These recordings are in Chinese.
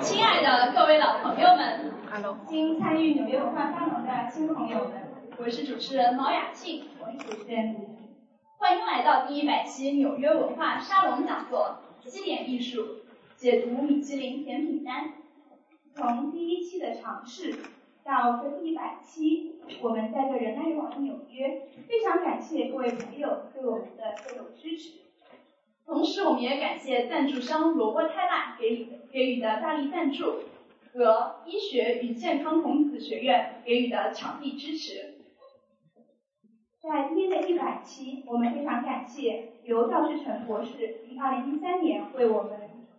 亲爱的各位老朋友们，Hello，新参与纽约文化沙龙的新朋友们，我是主持人毛雅庆，我是主持人欢迎来到第一百期纽约文化沙龙讲座，西点艺术解读米其林甜品单。从第一期的尝试到这第一百期，我们在这人来人往的纽约，非常感谢各位朋友对我们的各种支持。同时，我们也感谢赞助商罗伯泰纳给予给予的大力赞助和医学与健康孔子学院给予的场地支持。在今天的一百期，我们非常感谢由赵世成博士于二零一三年为我们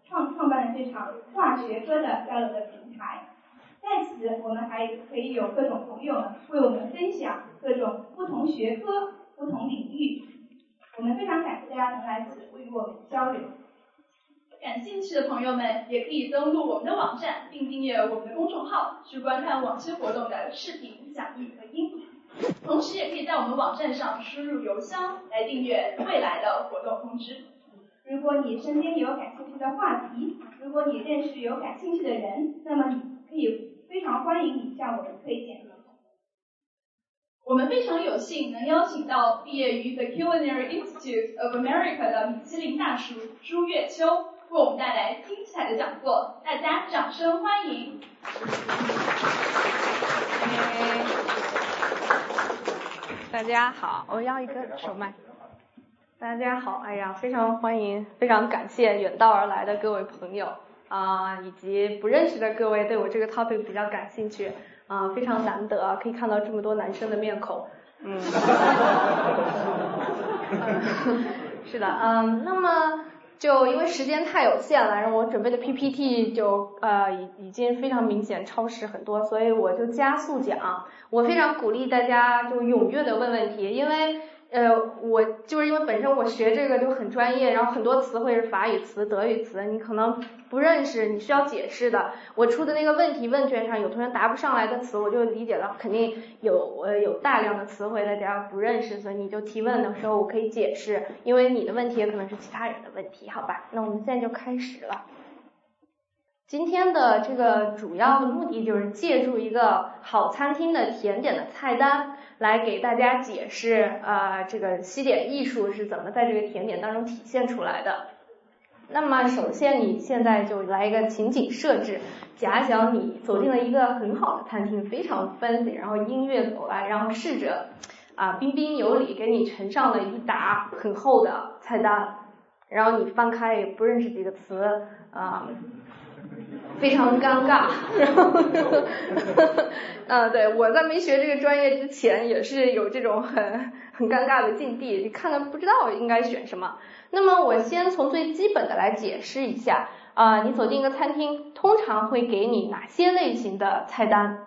创创办的这场跨学科的交流的平台。在此，我们还可以有各种朋友为我们分享各种不同学科、不同领域。我们非常感谢大家能来此与我们交流。感兴趣的朋友们也可以登录我们的网站，并订阅我们的公众号，去观看往期活动的视频讲义和音频。同时，也可以在我们网站上输入邮箱来订阅未来的活动通知。如果你身边有感兴趣的话题，如果你认识有感兴趣的人，那么你可以非常欢迎你向我们推荐。我们非常有幸能邀请到毕业于 The Culinary Institute of America 的米其林大厨朱月秋，为我们带来精彩的讲座，大家掌声欢迎。大家好，我要一个手麦。大家好，哎呀，非常欢迎，非常感谢远道而来的各位朋友啊，以及不认识的各位对我这个 topic 比较感兴趣。啊，非常难得啊可以看到这么多男生的面孔，嗯，是的，嗯，那么就因为时间太有限了，然后我准备的 PPT 就呃已已经非常明显超时很多，所以我就加速讲。我非常鼓励大家就踊跃的问问题，因为。呃，我就是因为本身我学这个就很专业，然后很多词汇是法语词、德语词，你可能不认识，你需要解释的。我出的那个问题问卷上有同学答不上来的词，我就理解了，肯定有呃有大量的词汇大家不认识，所以你就提问的时候我可以解释，因为你的问题也可能是其他人的问题，好吧？那我们现在就开始了。今天的这个主要的目的就是借助一个好餐厅的甜点的菜单。来给大家解释啊，这个西点艺术是怎么在这个甜点当中体现出来的。那么，首先你现在就来一个情景设置，假想你走进了一个很好的餐厅，非常 fancy，然后音乐走来，然后侍者啊彬彬有礼给你呈上了一沓很厚的菜单，然后你翻开也不认识几个词啊。非常尴尬，然后，嗯，对我在没学这个专业之前也是有这种很很尴尬的境地，你看看不知道应该选什么。那么我先从最基本的来解释一下啊，你走进一个餐厅，通常会给你哪些类型的菜单？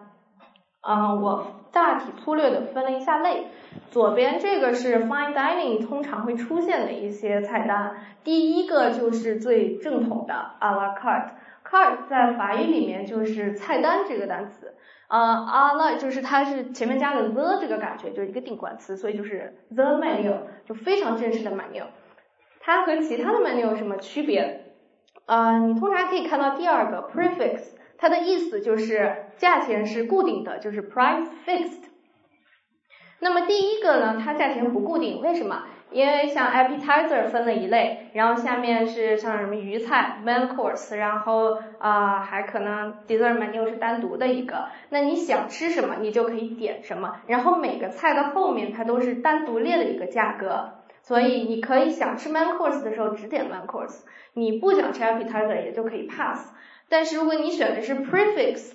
啊，我大体粗略的分了一下类，左边这个是 fine dining 通常会出现的一些菜单，第一个就是最正统的 a la carte。Cart 在法语里面就是菜单这个单词，啊，a la 就是它是前面加了 the 这个感觉，就是一个定冠词，所以就是 the menu 就非常正式的 menu。它和其他的 menu 有什么区别？啊，你通常可以看到第二个 prefix，它的意思就是价钱是固定的，就是 price fixed。那么第一个呢，它价钱不固定，为什么？因为像 appetizer 分了一类，然后下面是像什么鱼菜 main course，然后啊还可能 dessert menu 是单独的一个。那你想吃什么，你就可以点什么。然后每个菜的后面它都是单独列的一个价格，所以你可以想吃 main course 的时候只点 main course，你不想吃 appetizer 也就可以 pass。但是如果你选的是 prefix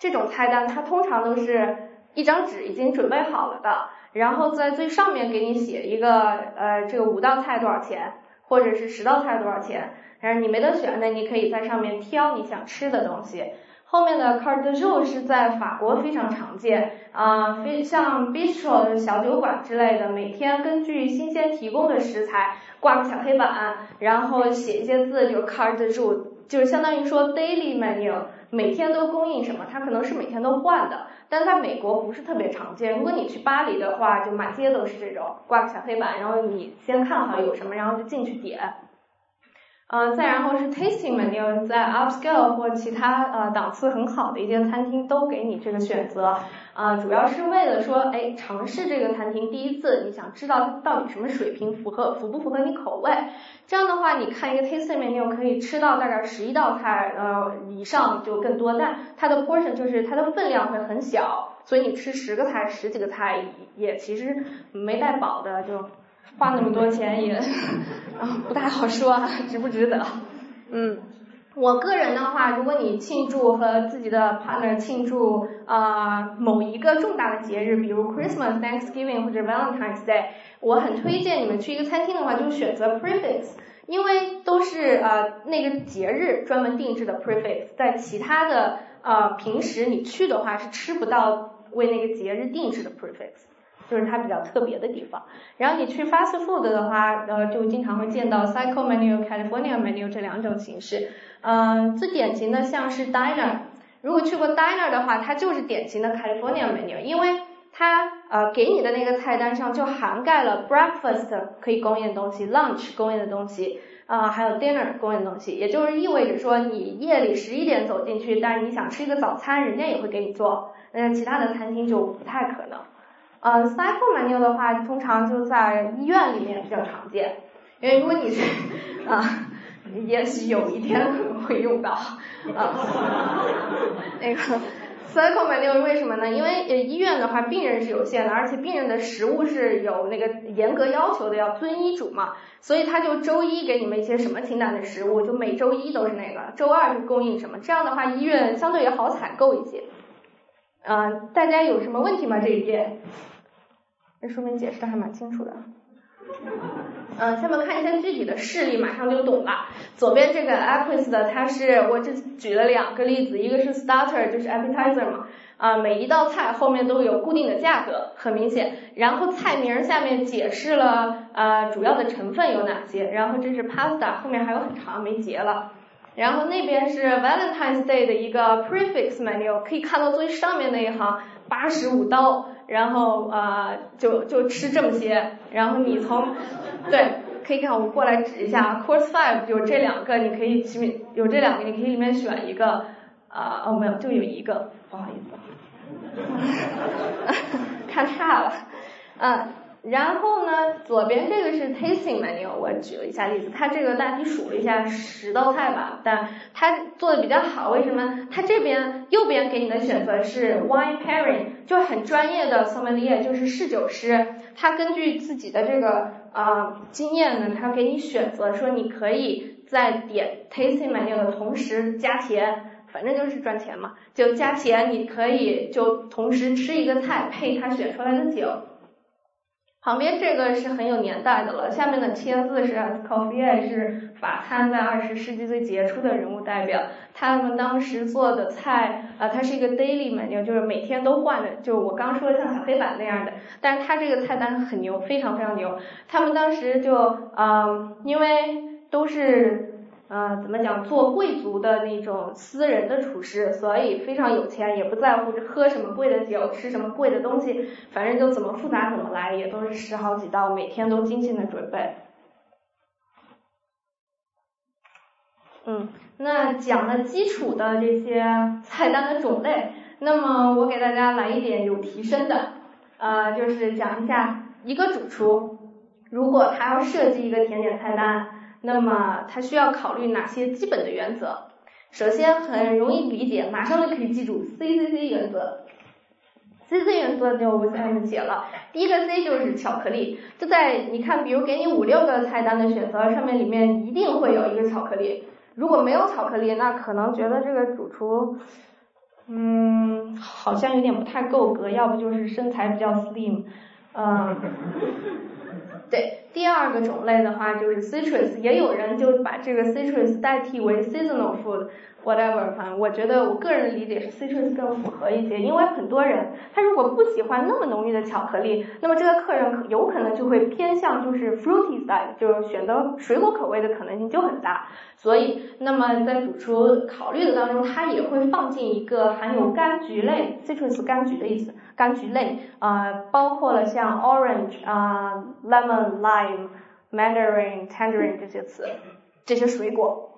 这种菜单，它通常都是一张纸已经准备好了的。然后在最上面给你写一个，呃，这个五道菜多少钱，或者是十道菜多少钱。但是你没得选的，你可以在上面挑你想吃的东西。后面的 carte de jour 是在法国非常常见，啊，非像 bistro 小酒馆之类的，每天根据新鲜提供的食材挂个小黑板，然后写一些字，就 carte de jour，就是相当于说 daily menu。每天都供应什么？它可能是每天都换的，但是在美国不是特别常见。如果你去巴黎的话，就满街都是这种挂个小黑板，然后你先看好有什么，然后就进去点。嗯，再然后是 tasting menu，在 upscale 或其他呃档次很好的一些餐厅都给你这个选择，啊，主要是为了说，哎，尝试这个餐厅第一次，你想知道到底什么水平符合符不符合你口味，这样的话，你看一个 tasting menu 可以吃到大概十一道菜，呃以上就更多，但它的 portion 就是它的分量会很小，所以你吃十个菜十几个菜也其实没带饱的就。花那么多钱也，啊不太好说，值不值得？嗯，我个人的话，如果你庆祝和自己的 partner 庆祝啊某一个重大的节日，比如 Christmas、Thanksgiving 或者 Valentine's Day，我很推荐你们去一个餐厅的话，就选择 prefix，因为都是呃那个节日专门定制的 prefix，在其他的呃平时你去的话是吃不到为那个节日定制的 prefix。就是它比较特别的地方。然后你去 fast food 的话，呃，就经常会见到 cycle menu、California menu 这两种形式。嗯，最典型的像是 diner，如果去过 diner 的话，它就是典型的 California menu，因为它呃给你的那个菜单上就涵盖了 breakfast 可以供应的东西，lunch 供应的东西，啊，还有 dinner 供应的东西，也就是意味着说你夜里十一点走进去，但是你想吃一个早餐，人家也会给你做，那其他的餐厅就不太可能。呃，cycle menu 的话，通常就在医院里面比较常见，因为如果你是啊，也许有一天可能会用到啊。那个 cycle menu 为什么呢？因为呃医院的话，病人是有限的，而且病人的食物是有那个严格要求的，要遵医嘱嘛，所以他就周一给你们一些什么清淡的食物，就每周一都是那个，周二是供应什么，这样的话医院相对也好采购一些。嗯，大家有什么问题吗？这一页？这说明解释的还蛮清楚的。嗯，下面看一下具体的事例，马上就懂了。左边这个 a q u i s 的，它是我这举了两个例子，一个是 starter，就是 appetizer 嘛，啊，每一道菜后面都有固定的价格，很明显。然后菜名下面解释了呃主要的成分有哪些。然后这是 pasta，后面还有很长没截了。然后那边是 Valentine's Day 的一个 prefix menu，可以看到最上面那一行八十五刀。然后啊就就吃这么些，然后你从对可以看我过来指一下，course five 有这两个，你可以里面有这两个，你可以里面选一个啊哦没有就有一个，不好意思，看差了，嗯。然后呢，左边这个是 tasting menu，我举了一下例子，它这个大体数了一下十道菜吧，但它做的比较好，为什么？它这边右边给你的选择是 wine pairing，就很专业的 sommelier，就是侍酒师，他根据自己的这个啊经验呢，他给你选择说你可以在点 tasting menu 的同时加钱，反正就是赚钱嘛，就加钱，你可以就同时吃一个菜配他选出来的酒。旁边这个是很有年代的了，下面的签字是 c o f f e e 是法餐在二十世纪最杰出的人物代表，他们当时做的菜啊，它是一个 daily menu，就是每天都换的，就我刚说的像小黑板那样的，但是他这个菜单很牛，非常非常牛，他们当时就嗯，因为都是。呃，怎么讲？做贵族的那种私人的厨师，所以非常有钱，也不在乎喝什么贵的酒，吃什么贵的东西，反正就怎么复杂怎么来，也都是十好几道，每天都精心的准备。嗯，那讲了基础的这些菜单的种类，那么我给大家来一点有提升的，呃，就是讲一下一个主厨，如果他要设计一个甜点菜单。那么他需要考虑哪些基本的原则？首先很容易理解，马上就可以记住 C C C 原则。C C 原则就我下面写了，第一个 C 就是巧克力，就在你看，比如给你五六个菜单的选择上面，里面一定会有一个巧克力。如果没有巧克力，那可能觉得这个主厨，嗯，好像有点不太够格，要不就是身材比较 slim，嗯。对，第二个种类的话就是 citrus，也有人就把这个 citrus 代替为 seasonal food，whatever，反正我觉得我个人的理解是 citrus 更符合一些，因为很多人他如果不喜欢那么浓郁的巧克力，那么这个客人可有可能就会偏向就是 fruity side，就是选择水果口味的可能性就很大，所以那么在主厨考虑的当中，他也会放进一个含有柑橘类 citrus 柑橘的意思。柑橘类，呃，包括了像 orange 啊、lemon、lime、mandarin、tangerine 这些词。这些水果。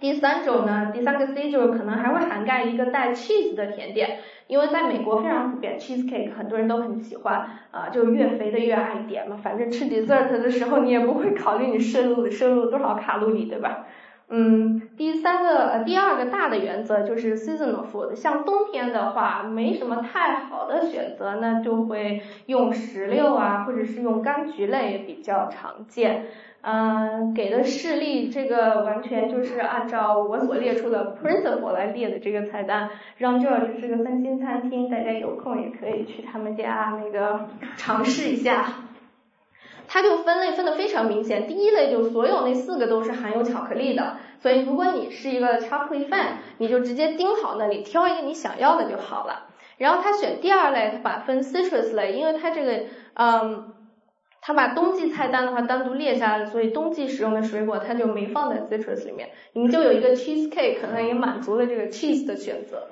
第三种呢，第三个 C 就是可能还会涵盖一个带 cheese 的甜点，因为在美国非常普遍 cheese cake，很多人都很喜欢，啊，就越肥的越爱点嘛，反正吃 dessert 的时候你也不会考虑你摄入摄入多少卡路里，对吧？嗯，第三个呃第二个大的原则就是 seasonal food，像冬天的话没什么太好的选择，那就会用石榴啊，或者是用柑橘类比较常见。嗯，给的示例，这个完全就是按照我所列出的 principle 来列的这个菜单。让这这是个三星餐厅，大家有空也可以去他们家那个尝试一下。它就分类分的非常明显，第一类就所有那四个都是含有巧克力的，所以如果你是一个 chocolate fan，你就直接盯好那里，挑一个你想要的就好了。然后他选第二类，他把分 citrus 类，因为它这个嗯。他把冬季菜单的话单独列下来，所以冬季使用的水果他就没放在 citrus 里面。你们就有一个 cheese cake，可能也满足了这个 cheese 的选择。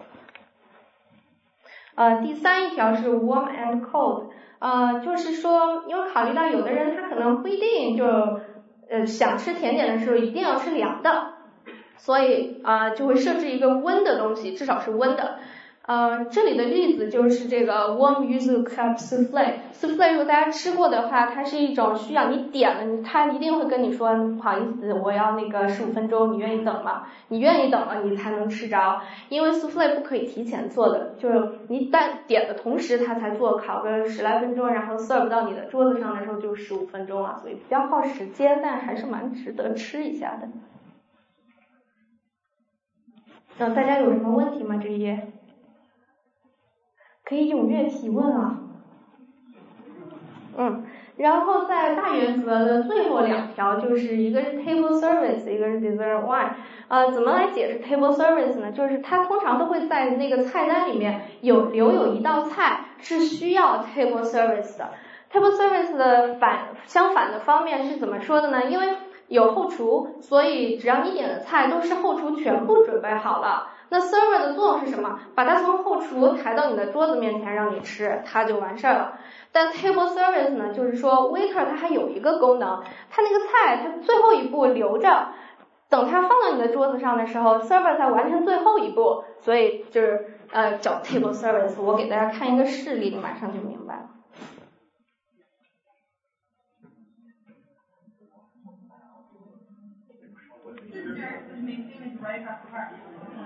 呃，第三一条是 warm and cold，呃，就是说，因为考虑到有的人他可能不一定就呃想吃甜点的时候一定要吃凉的，所以啊就会设置一个温的东西，至少是温的。呃，这里的例子就是这个 warm yuzu cup souffle。souffle 如果大家吃过的话，它是一种需要你点了，他一定会跟你说不好意思，我要那个十五分钟，你愿意等吗？你愿意等了，你才能吃着，因为 souffle 不可以提前做的，就是你在点的同时他才做，烤个十来分钟，然后 serve 到你的桌子上的时候就十五分钟了，所以比较耗时间，但还是蛮值得吃一下的。嗯，大家有什么问题吗？这一页？可以踊跃提问啊，嗯，然后在大原则的最后两条，就是一个是 table service，一个是 dessert wine。呃，怎么来解释 table service 呢？就是它通常都会在那个菜单里面有留有一道菜是需要 table service 的。table service 的反相反的方面是怎么说的呢？因为有后厨，所以只要你点的菜都是后厨全部准备好了。那 server 的作用是什么？把它从后厨抬到你的桌子面前让你吃，它就完事儿了。但 table service 呢，就是说 waiter 他还有一个功能，他那个菜他最后一步留着，等他放到你的桌子上的时候，server 才完成最后一步，所以就是呃叫 table service。我给大家看一个事例，你马上就明白了。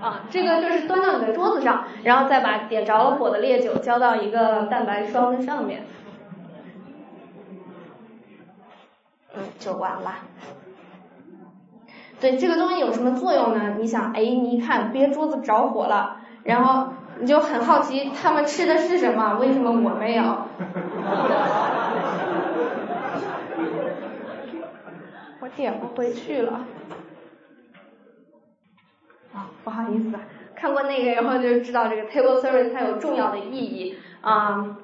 啊，这个就是端到你的桌子上，然后再把点着了火的烈酒浇到一个蛋白霜的上面，嗯，就完了。对，这个东西有什么作用呢？你想，哎，你一看别桌子着火了，然后你就很好奇他们吃的是什么？为什么我没有？我点不回去了。不好意思，看过那个以后就知道这个 table service 它有重要的意义啊。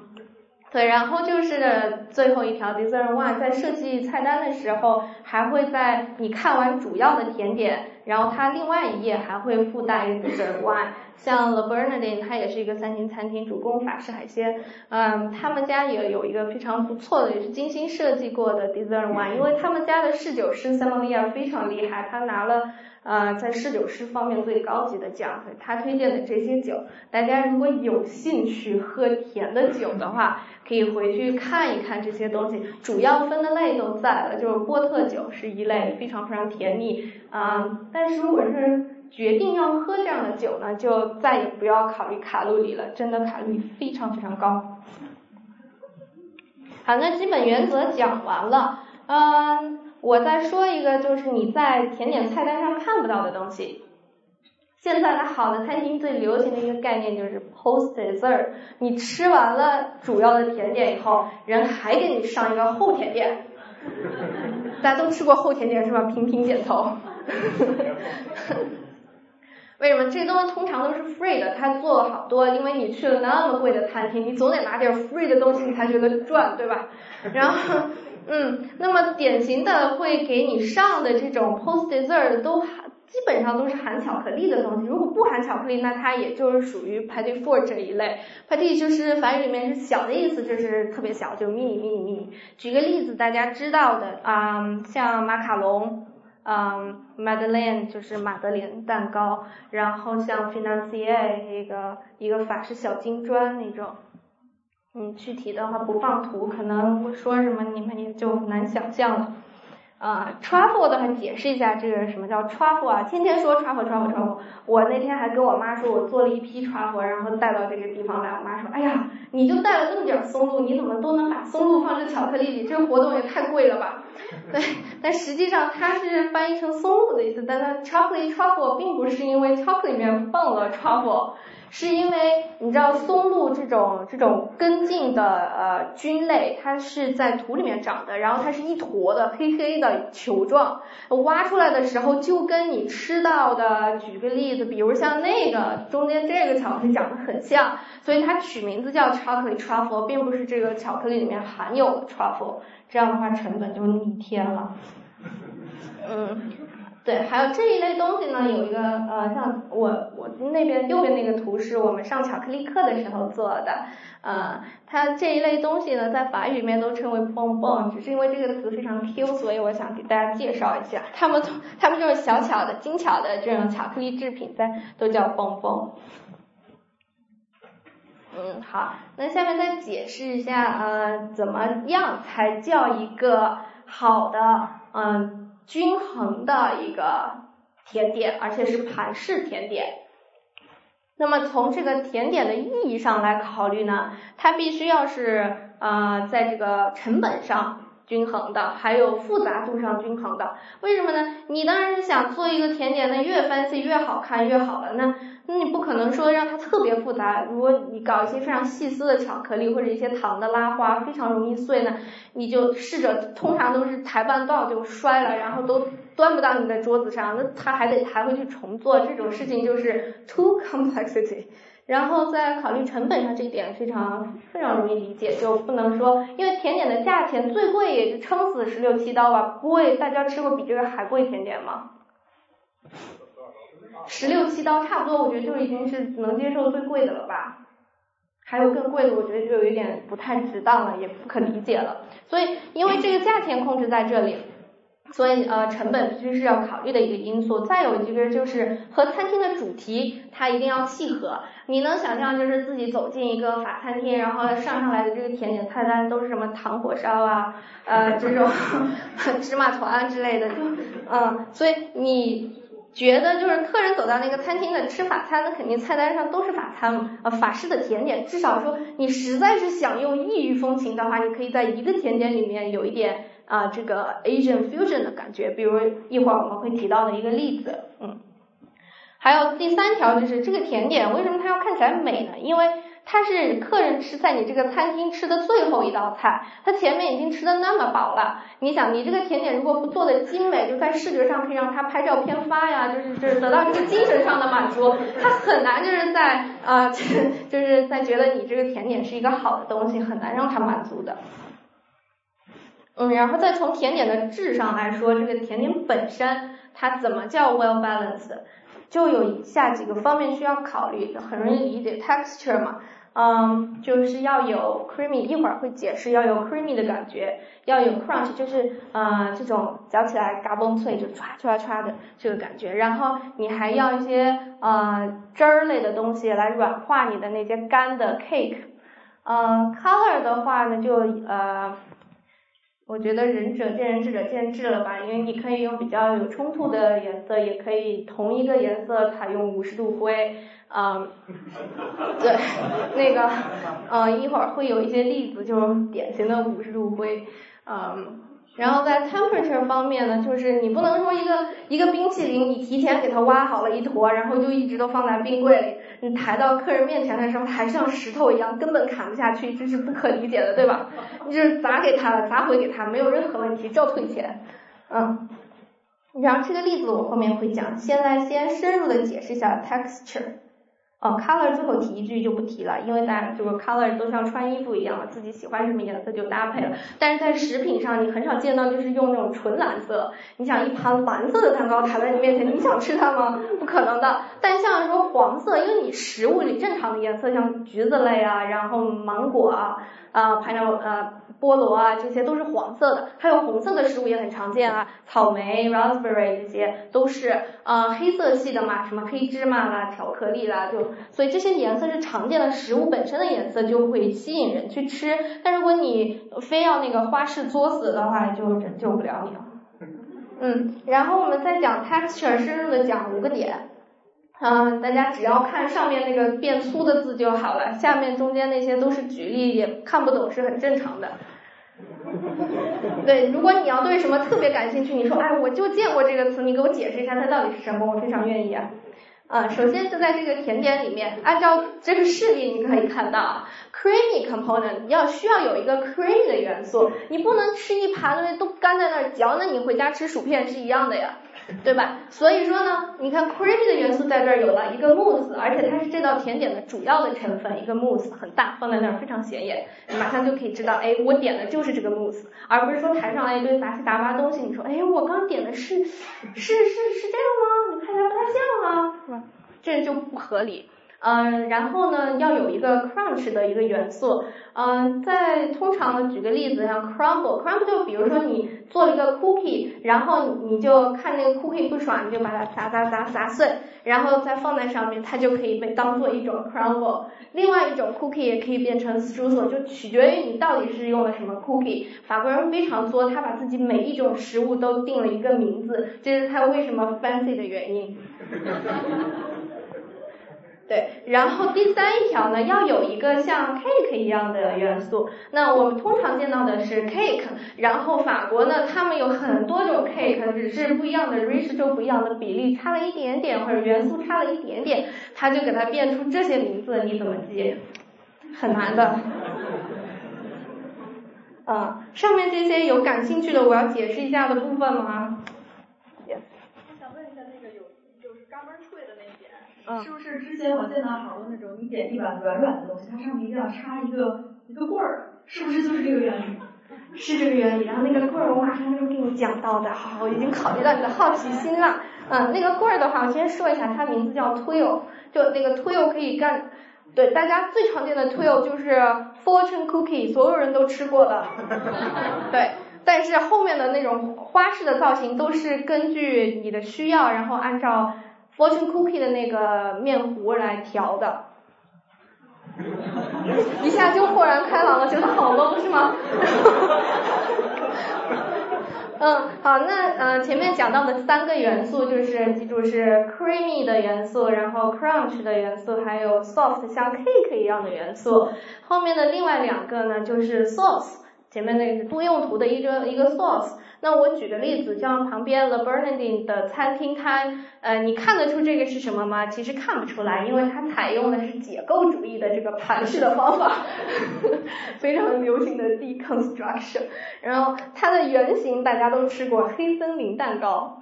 对，然后就是最后一条 dessert one，在设计菜单的时候，还会在你看完主要的甜点，然后它另外一页还会附带 dessert one。像 The Bernardine，它也是一个三星餐厅，主攻法式海鲜。嗯，他们家也有一个非常不错的，也是精心设计过的 dessert one，因为他们家的侍酒师 s a m o l i a 非常厉害，他拿了。呃，在侍酒师方面最高级的奖，他推荐的这些酒，大家如果有兴趣喝甜的酒的话，可以回去看一看这些东西。主要分的类都在了，就是波特酒是一类，非常非常甜蜜啊。但是如果是决定要喝这样的酒呢，就再也不要考虑卡路里了，真的卡路里非常非常高。好，那基本原则讲完了，嗯。我再说一个，就是你在甜点菜单上看不到的东西。现在的好的餐厅最流行的一个概念就是 post dessert。你吃完了主要的甜点以后，人还给你上一个后甜点。大家都吃过后甜点是吧？频频点头。为什么这东西通常都是 free 的？他做了好多，因为你去了那么贵的餐厅，你总得拿点 free 的东西，你才觉得赚，对吧？然后。嗯，那么典型的会给你上的这种 post dessert 都含基本上都是含巧克力的东西。如果不含巧克力，那它也就是属于 petit four 这一类。petit 就是法语里面是小的意思，就是特别小，就 mini mini mini。举个例子，大家知道的啊，像马卡龙。嗯，Madeleine 就是马德莲蛋糕，然后像 Financier 一个一个法式小金砖那种，嗯，具体的话不放图，可能我说什么你们也就难想象了。啊，truffle 的话解释一下这个什么叫 truffle 啊？天天说 truffle truffle truffle，我那天还跟我妈说我做了一批 truffle，然后带到这个地方来，我妈说，哎呀，你就带了这么点松露，你怎么都能把松露放在巧克力里？这个活动也太贵了吧？对，但实际上它是翻译成松露的意思，但它 chocolate truffle 并不是因为 chocolate 里面放了 truffle。是因为你知道松露这种这种根茎的呃菌类，它是在土里面长的，然后它是一坨的黑黑的球状，挖出来的时候就跟你吃到的，举个例子，比如像那个中间这个巧克力长得很像，所以它取名字叫 chocolate truffle，并不是这个巧克力里面含有的 truffle，这样的话成本就逆天了，嗯。对，还有这一类东西呢，有一个呃，像我我那边右边那个图是我们上巧克力课的时候做的，呃，它这一类东西呢，在法语里面都称为 bonbon，只是因为这个词非常 Q，所以我想给大家介绍一下，它们它们就是小巧的、精巧的这种巧克力制品，在都叫 bonbon。嗯，好，那下面再解释一下，呃，怎么样才叫一个好的，嗯。均衡的一个甜点，而且是盘式甜点。那么从这个甜点的意义上来考虑呢，它必须要是呃在这个成本上均衡的，还有复杂度上均衡的。为什么呢？你当然是想做一个甜点，那越 fancy 越好看越好了。那那你不可能说让它特别复杂。如果你搞一些非常细丝的巧克力或者一些糖的拉花，非常容易碎呢，你就试着，通常都是抬半道就摔了，然后都端不到你的桌子上，那它还得还会去重做，这种事情就是 too complexity。然后在考虑成本上这一点非常非常容易理解，就不能说，因为甜点的价钱最贵也就撑死十六七刀吧，不会大家吃过比这个还贵甜点吗？十六七刀差不多，我觉得就已经是能接受最贵的了吧。还有更贵的，我觉得就有一点不太值当了，也不可理解了。所以，因为这个价钱控制在这里，所以呃，成本必须是要考虑的一个因素。再有一个就是和餐厅的主题它一定要契合。你能想象就是自己走进一个法餐厅，然后上上来的这个甜点菜单都是什么糖火烧啊，呃，这种 芝麻团之类的，就嗯，所以你。觉得就是客人走到那个餐厅的吃法餐，那肯定菜单上都是法餐，呃法式的甜点。至少说你实在是想用异域风情的话，你可以在一个甜点里面有一点啊这个 Asian fusion 的感觉。比如一会儿我们会提到的一个例子，嗯，还有第三条就是这个甜点为什么它要看起来美呢？因为它是客人吃在你这个餐厅吃的最后一道菜，他前面已经吃的那么饱了。你想，你这个甜点如果不做的精美，就在视觉上可以让他拍照片发呀，就是就是得到这个精神上的满足，他很难就是在呃 就是在觉得你这个甜点是一个好的东西，很难让他满足的。嗯，然后再从甜点的质上来说，这个甜点本身它怎么叫 well balanced，就有以下几个方面需要考虑，很容易理解 texture 嘛。嗯，就是要有 creamy，一会儿会解释要有 creamy 的感觉，要有 crunch，就是呃这种嚼起来嘎嘣脆就唰唰唰的这个感觉，然后你还要一些呃汁儿类的东西来软化你的那些干的 cake。嗯，color 的话呢就呃，我觉得仁者见仁，智者见智了吧，因为你可以用比较有冲突的颜色，也可以同一个颜色采用五十度灰。嗯，对，那个，嗯，一会儿会有一些例子，就是典型的五十度灰，嗯，然后在 temperature 方面呢，就是你不能说一个一个冰淇淋，你提前给它挖好了一坨，然后就一直都放在冰柜里，你抬到客人面前的时候，还像石头一样，根本砍不下去，这是不可理解的，对吧？你就是砸给他了，砸回给他，没有任何问题，照退钱，嗯，然后这个例子我后面会讲，先来先深入的解释一下 texture。哦，color 最后提一句就不提了，因为大家就是 color 都像穿衣服一样，自己喜欢什么颜色就搭配了。但是在食品上，你很少见到就是用那种纯蓝色。你想一盘蓝色的蛋糕抬在你面前，你想吃它吗？不可能的。但像说黄色，因为你食物里正常的颜色像橘子类啊，然后芒果啊，啊，还有呃。菠萝啊，这些都是黄色的，还有红色的食物也很常见啊，草莓、raspberry 这些都是呃黑色系的嘛，什么黑芝麻啦、巧克力啦，就所以这些颜色是常见的食物本身的颜色，就会吸引人去吃。但如果你非要那个花式作死的话，就拯救不了你了。嗯，然后我们再讲 texture，深入的讲五个点。嗯，大家只要看上面那个变粗的字就好了，下面中间那些都是举例，也看不懂是很正常的。对，如果你要对什么特别感兴趣，你说哎，我就见过这个词，你给我解释一下它到底是什么，我非常愿意啊。啊，首先就在这个甜点里面，按照这个示例你可以看到，creamy component 你要需要有一个 creamy 的元素，你不能吃一盘东西都干在那儿嚼，那你回家吃薯片是一样的呀。对吧？所以说呢，你看 creamy 的元素在这儿有了一个 mousse，而且它是这道甜点的主要的成分，一个 mousse 很大，放在那儿非常显眼，你马上就可以知道，哎，我点的就是这个 mousse，而不是说台上来一堆杂七杂八东西，你说，哎，我刚点的是是是是这样吗？你看起来不太像啊，是吧？这就不合理。嗯，然后呢，要有一个 crunch 的一个元素。嗯，在通常的举个例子，像 crumble，crumble 就比如说你做一个 cookie，然后你就看那个 cookie 不爽，你就把它砸砸砸砸碎，然后再放在上面，它就可以被当做一种 crumble。另外一种 cookie 也可以变成 streusel，就取决于你到底是用了什么 cookie。法国人非常作，他把自己每一种食物都定了一个名字，这是他为什么 fancy 的原因。对，然后第三一条呢，要有一个像 cake 一样的元素。那我们通常见到的是 cake，然后法国呢，他们有很多种 cake，只是不一样的 ratio 不一样的比例，差了一点点或者元素差了一点点，他就给它变出这些名字，你怎么记？很难的。啊，上面这些有感兴趣的，我要解释一下的部分吗？是不是之前我见到好多那种你点一碗软软的东西，它上面一定要插一个一个棍儿，是不是就是这个原理？是这个原理。然后那个棍儿我马上就给你讲到的，好，我已经考虑到你的好奇心了。嗯，那个棍儿的话，我先说一下，它名字叫 Twilio，就那个 Twilio 可以干，对，大家最常见的 Twilio 就是 Fortune Cookie，所有人都吃过的。对，但是后面的那种花式的造型都是根据你的需要，然后按照。Fortune cookie 的那个面糊来调的，一下就豁然开朗了，觉得好懵是吗？嗯，好，那呃前面讲到的三个元素就是记住是 creamy 的元素，然后 crunch 的元素，还有 soft 像 cake 一样的元素。后面的另外两个呢就是 sauce，前面那个是多用途的一个一个 source。那我举个例子，像旁边 The Bernardin 的餐厅，它呃，你看得出这个是什么吗？其实看不出来，因为它采用的是解构主义的这个盘式的方法，非常流行的 deconstruction。然后它的原型大家都吃过黑森林蛋糕，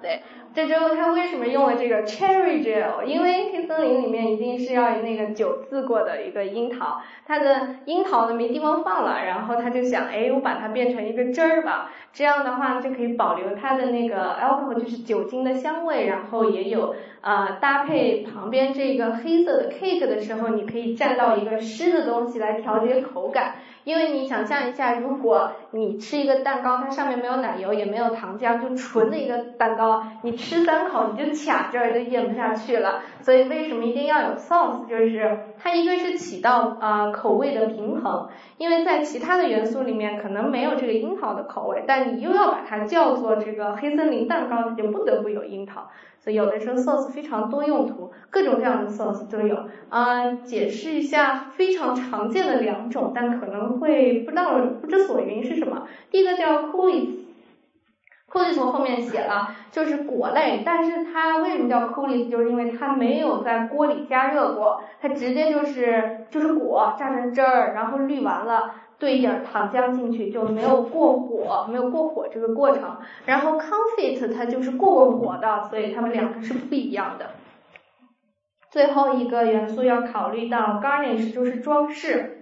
对。这之后，他为什么用了这个 cherry gel？因为黑森林里面一定是要有那个酒渍过的一个樱桃，它的樱桃呢没地方放了，然后他就想，哎，我把它变成一个汁儿吧，这样的话就可以保留它的那个 alcohol，就是酒精的香味，然后也有啊搭配旁边这个黑色的 cake 的时候，你可以蘸到一个湿的东西来调节口感。因为你想象一下，如果你吃一个蛋糕，它上面没有奶油，也没有糖浆，就纯的一个蛋糕，你吃吃三口你就卡这儿，就咽不下去了。所以为什么一定要有 sauce？就是它一个是起到啊口味的平衡，因为在其他的元素里面可能没有这个樱桃的口味，但你又要把它叫做这个黑森林蛋糕，它就不得不有樱桃。所以有的时候 sauce 非常多用途，各种各样的 sauce 都有。啊，解释一下非常常见的两种，但可能会不知道不知所云是什么。第一个叫 coolies coulis，coulis 我后面写了，就是果类，但是它为什么叫 coulis，就是因为它没有在锅里加热过，它直接就是就是果榨成汁儿，然后滤完了。兑一点糖浆进去就没有过火，没有过火这个过程。然后 confit 它就是过过火的，所以它们两个是不一样的。最后一个元素要考虑到 garnish 就是装饰。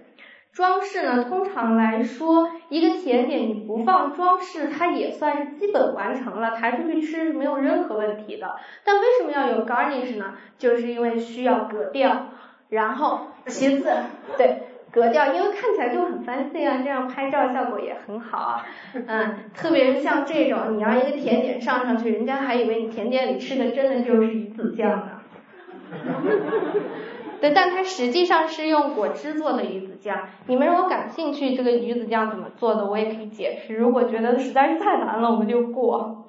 装饰呢，通常来说，一个甜点你不放装饰，它也算是基本完成了，抬出去吃是没有任何问题的。但为什么要有 garnish 呢？就是因为需要格调，然后其次，对格调，因为看起来就很 fancy 啊，这样拍照效果也很好啊。嗯，特别是像这种，你让一个甜点上上去，人家还以为你甜点里吃的真的就是鱼子酱呢。但它实际上是用果汁做的鱼子酱。你们如果感兴趣，这个鱼子酱怎么做的，我也可以解释。如果觉得实在是太难了，我们就过。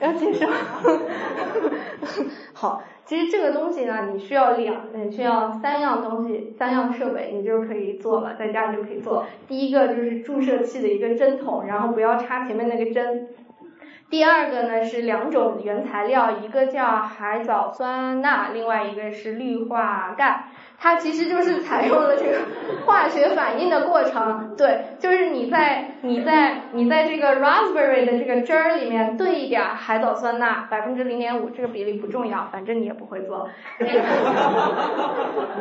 要介绍。好，其实这个东西呢，你需要两，你需要三样东西，三样设备，你就可以做了，在家里就可以做。第一个就是注射器的一个针筒，然后不要插前面那个针。第二个呢是两种原材料，一个叫海藻酸钠，另外一个是氯化钙。它其实就是采用了这个化学反应的过程，对，就是你在你在你在这个 raspberry 的这个汁儿里面兑一点海藻酸钠，百分之零点五，这个比例不重要，反正你也不会做。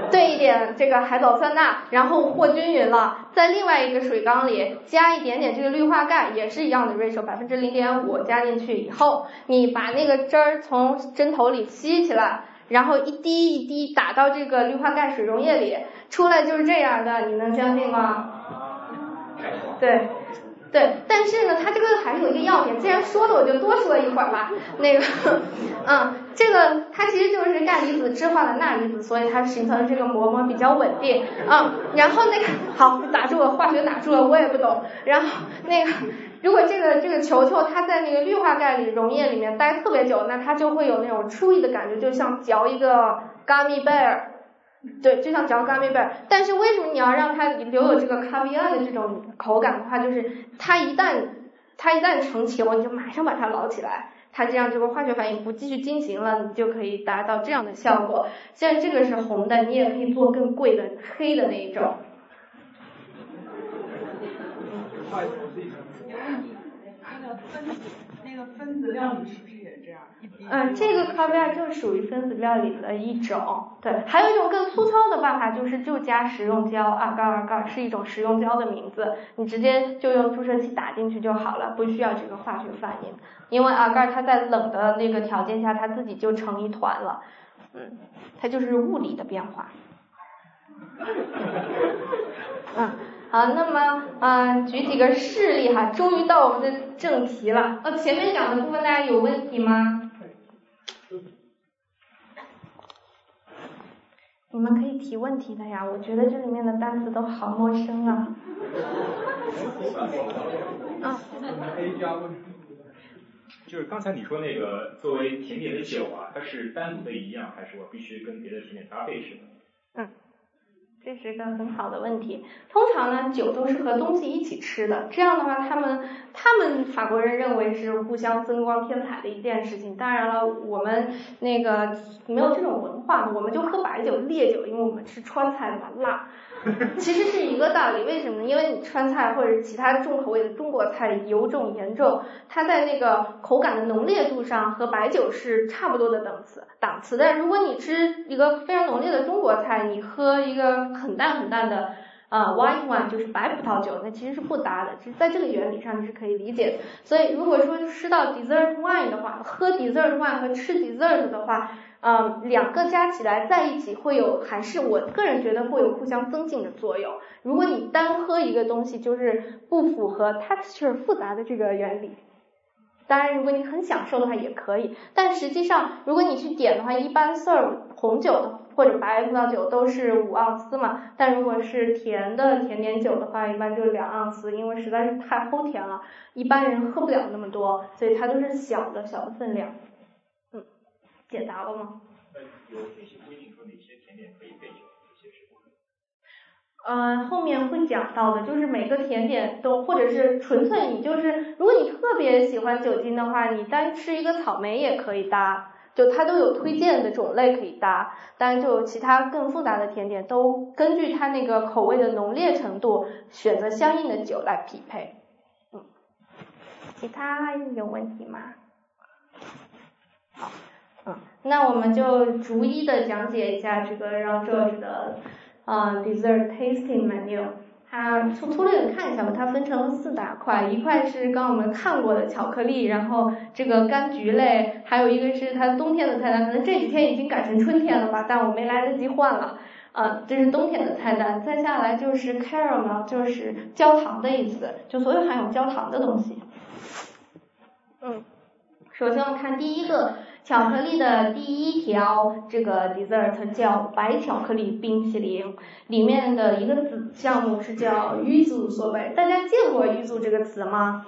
兑一点这个海藻酸钠，然后和均匀了，在另外一个水缸里加一点点这个氯化钙，也是一样的 ratio，百分之零点五加进去以后，你把那个汁儿从针头里吸起来。然后一滴一滴打到这个氯化钙水溶液里，出来就是这样的，你能相信吗？对，对，但是呢，它这个还是有一个要点，既然说了，我就多说一会儿吧。那个，嗯，这个它其实就是钙离子置换了钠离子，所以它形成这个膜膜比较稳定。嗯，然后那个好打住了，化学打住了，我也不懂。然后那个。如果这个这个球球它在那个氯化钙里溶液里面待特别久，那它就会有那种初意的感觉，就像嚼一个 gummy bear，对，就像嚼 gummy bear。但是为什么你要让它留有这个 caviar 的这种口感的话，就是它一旦它一旦成球，你就马上把它捞起来，它这样这个化学反应不继续进行了，你就可以达到这样的效果。现在这个是红的，你也可以做更贵的黑的那一种。分子那个分子料理是不是也这样？嗯，这个 caviar 就属于分子料理的一种。对，还有一种更粗糙的办法，就是就加食用胶，agar agar 是一种食用胶的名字，你直接就用注射器打进去就好了，不需要这个化学反应。因为 agar 它在冷的那个条件下，它自己就成一团了。嗯，它就是物理的变化。嗯。好，那么嗯，举几个事例哈，终于到我们的正题了。呃，前面讲的部分大家有问题吗？你们可以提问题的呀，我觉得这里面的单词都好陌生啊。啊。就是刚才你说那个作为甜点的酒啊，它是单独的一样，还是我必须跟别的甜点搭配吃的？这是个很好的问题。通常呢，酒都是和东西一起吃的。这样的话，他们他们法国人认为是互相增光添彩的一件事情。当然了，我们那个没有这种文化，我们就喝白酒、烈酒，因为我们吃川菜嘛，辣。其实是一个道理，为什么呢？因为你川菜或者其他重口味的中国菜油重盐重，它在那个口感的浓烈度上和白酒是差不多的等次档次。但如果你吃一个非常浓烈的中国菜，你喝一个很淡很淡的啊 white wine 就是白葡萄酒，那其实是不搭的。其实在这个原理上你是可以理解的。所以如果说吃到 dessert wine 的话，喝 dessert wine 和吃 dessert 的话。嗯，两个加起来在一起会有，还是我个人觉得会有互相增进的作用。如果你单喝一个东西，就是不符合 texture 复杂的这个原理。当然，如果你很享受的话也可以，但实际上如果你去点的话，一般 serve 红酒的或者白葡萄酒都是五盎司嘛，但如果是甜的甜点酒的话，一般就两盎司，因为实在是太齁甜了，一般人喝不了那么多，所以它都是小的小的分量。嗯解答了吗？有哪些规定说哪些甜点可以配酒，哪些是不可以？嗯，后面会讲到的，就是每个甜点都，或者是纯粹你就是，如果你特别喜欢酒精的话，你单吃一个草莓也可以搭，就它都有推荐的种类可以搭。当然，就其他更复杂的甜点，都根据它那个口味的浓烈程度，选择相应的酒来匹配。嗯，其他有问题吗？好。嗯，那我们就逐一的讲解一下这个 Round George 的呃 dessert tasting menu。它粗粗略的看一下吧，它分成了四大块，一块是刚我们看过的巧克力，然后这个柑橘类，还有一个是它冬天的菜单，可能这几天已经改成春天了吧，但我没来得及换了。啊，这是冬天的菜单，再下来就是 caramel，就是焦糖的意思，就所有含有焦糖的东西。嗯，首先我们看第一个。巧克力的第一条这个 dessert 叫白巧克力冰淇淋，里面的一个子项目是叫玉祖所谓，大家见过玉祖这个词吗？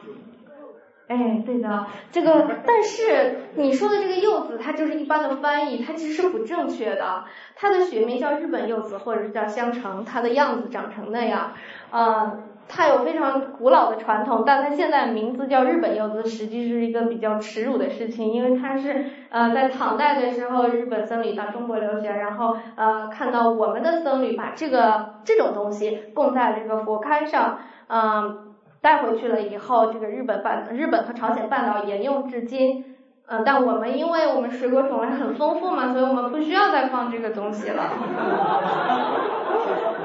哎，对的，这个但是你说的这个柚子，它就是一般的翻译，它其实是不正确的，它的学名叫日本柚子或者是叫香橙，它的样子长成那样，啊。它有非常古老的传统，但它现在名字叫日本柚子，实际是一个比较耻辱的事情，因为它是呃在唐代的时候日本僧侣到中国留学，然后呃看到我们的僧侣把这个这种东西供在这个佛龛上，嗯带回去了以后，这个日本半日本和朝鲜半岛沿用至今，嗯但我们因为我们水果种类很丰富嘛，所以我们不需要再放这个东西了，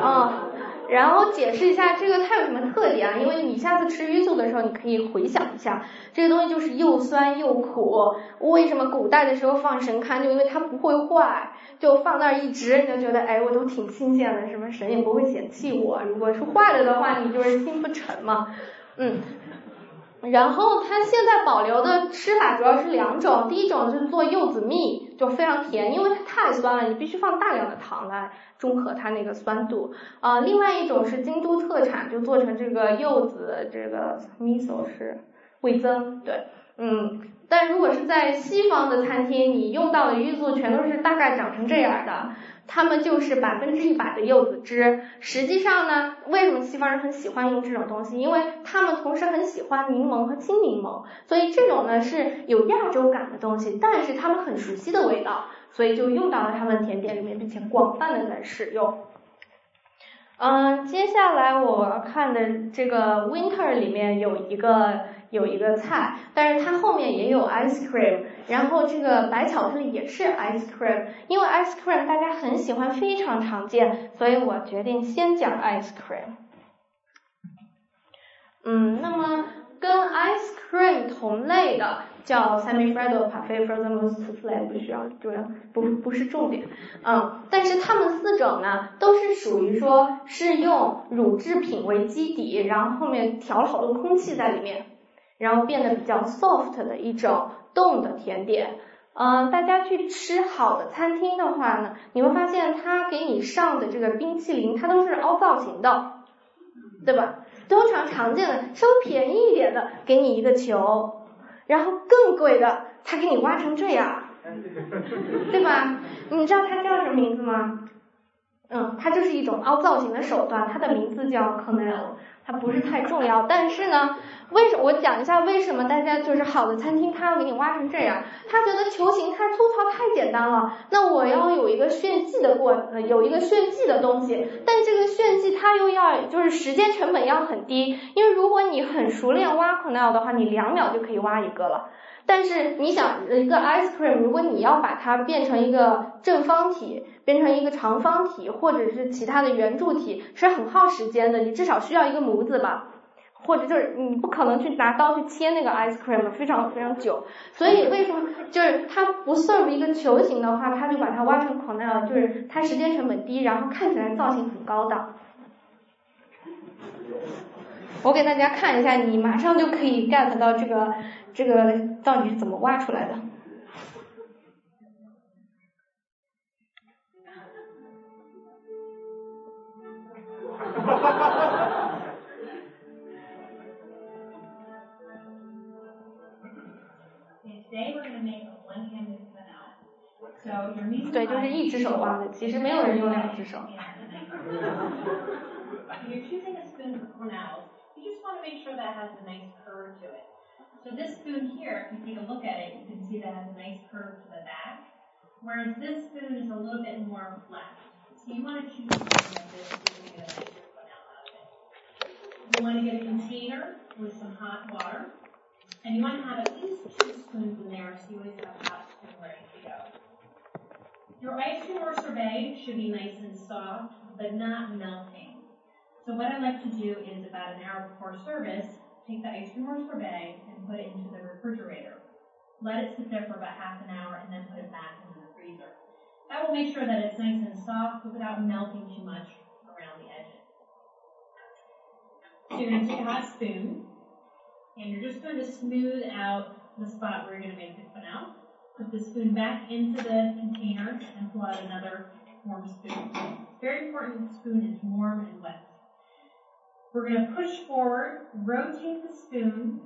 嗯。然后解释一下这个它有什么特点啊？因为你下次吃鱼肚的时候，你可以回想一下，这个东西就是又酸又苦。为什么古代的时候放神龛？就因为它不会坏，就放那儿一直，你就觉得哎，我都挺新鲜的，什么神也不会嫌弃我。如果是坏了的话，你就是心不诚嘛，嗯。然后它现在保留的吃法主要是两种，第一种是做柚子蜜，就非常甜，因为它太酸了，你必须放大量的糖来中和它那个酸度。啊，另外一种是京都特产，就做成这个柚子这个 miso 是味增，对，嗯。但如果是在西方的餐厅，你用到的玉子全都是大概长成这样的。它们就是百分之一百的柚子汁。实际上呢，为什么西方人很喜欢用这种东西？因为他们同时很喜欢柠檬和青柠檬，所以这种呢是有亚洲感的东西，但是他们很熟悉的味道，所以就用到了他们甜点里面，并且广泛的在使用。嗯，接下来我看的这个 winter 里面有一个有一个菜，但是它后面也有 ice cream，然后这个白巧克力也是 ice cream，因为 ice cream 大家很喜欢，非常常见，所以我决定先讲 ice cream。嗯，那么跟 ice cream 同类的。叫 semi-freddo parfait frozen mousse souffle，不需要重要，不不是重点，嗯，但是它们四种呢，都是属于说是用乳制品为基底，然后后面调了好多空气在里面，然后变得比较 soft 的一种冻的甜点，嗯，大家去吃好的餐厅的话呢，你会发现它给你上的这个冰淇淋，它都是凹造型的，对吧？通常常见的稍微便宜一点的，给你一个球。然后更贵的，他给你挖成这样，对吧？你知道它叫什么名字吗？嗯，它就是一种凹造型的手段，它的名字叫 Cornell。它不是太重要，但是呢，为什我讲一下为什么大家就是好的餐厅，他要给你挖成这样？他觉得球形太粗糙太简单了，那我要有一个炫技的过，呃有一个炫技的东西，但这个炫技它又要就是时间成本要很低，因为如果你很熟练挖 c o n e 的话，你两秒就可以挖一个了。但是你想一个 ice cream，如果你要把它变成一个正方体，变成一个长方体，或者是其他的圆柱体，是很耗时间的。你至少需要一个模子吧，或者就是你不可能去拿刀去切那个 ice cream，非常非常久。所以为什么就是它不 serve 一个球形的话，它就把它挖成 corner，就是它时间成本低，然后看起来造型很高档。我给大家看一下，你马上就可以 get 到这个。这个到底是怎么挖出来的？对，就是一只手挖的，其实没有人用两只手。So this spoon here, if you take a look at it, you can see that has a nice curve to the back, whereas this spoon is a little bit more flat. So you want to choose something like this so you get a nicer out of it. You want to get a container with some hot water, and you want to have at least two spoons in there so you always have hot spoon ready to go. Your ice cream or sorbet should be nice and soft, but not melting. So what I like to do is about an hour before service, take the ice cream or sorbet and put it into the refrigerator. Let it sit there for about half an hour and then put it back into the freezer. That will make sure that it's nice and soft without melting too much around the edges. So you're going to take a hot spoon and you're just going to smooth out the spot where you're going to make the quenelle. Put the spoon back into the container and pull out another warm spoon. Very important the spoon is warm and wet. We're going to push forward, rotate the spoon,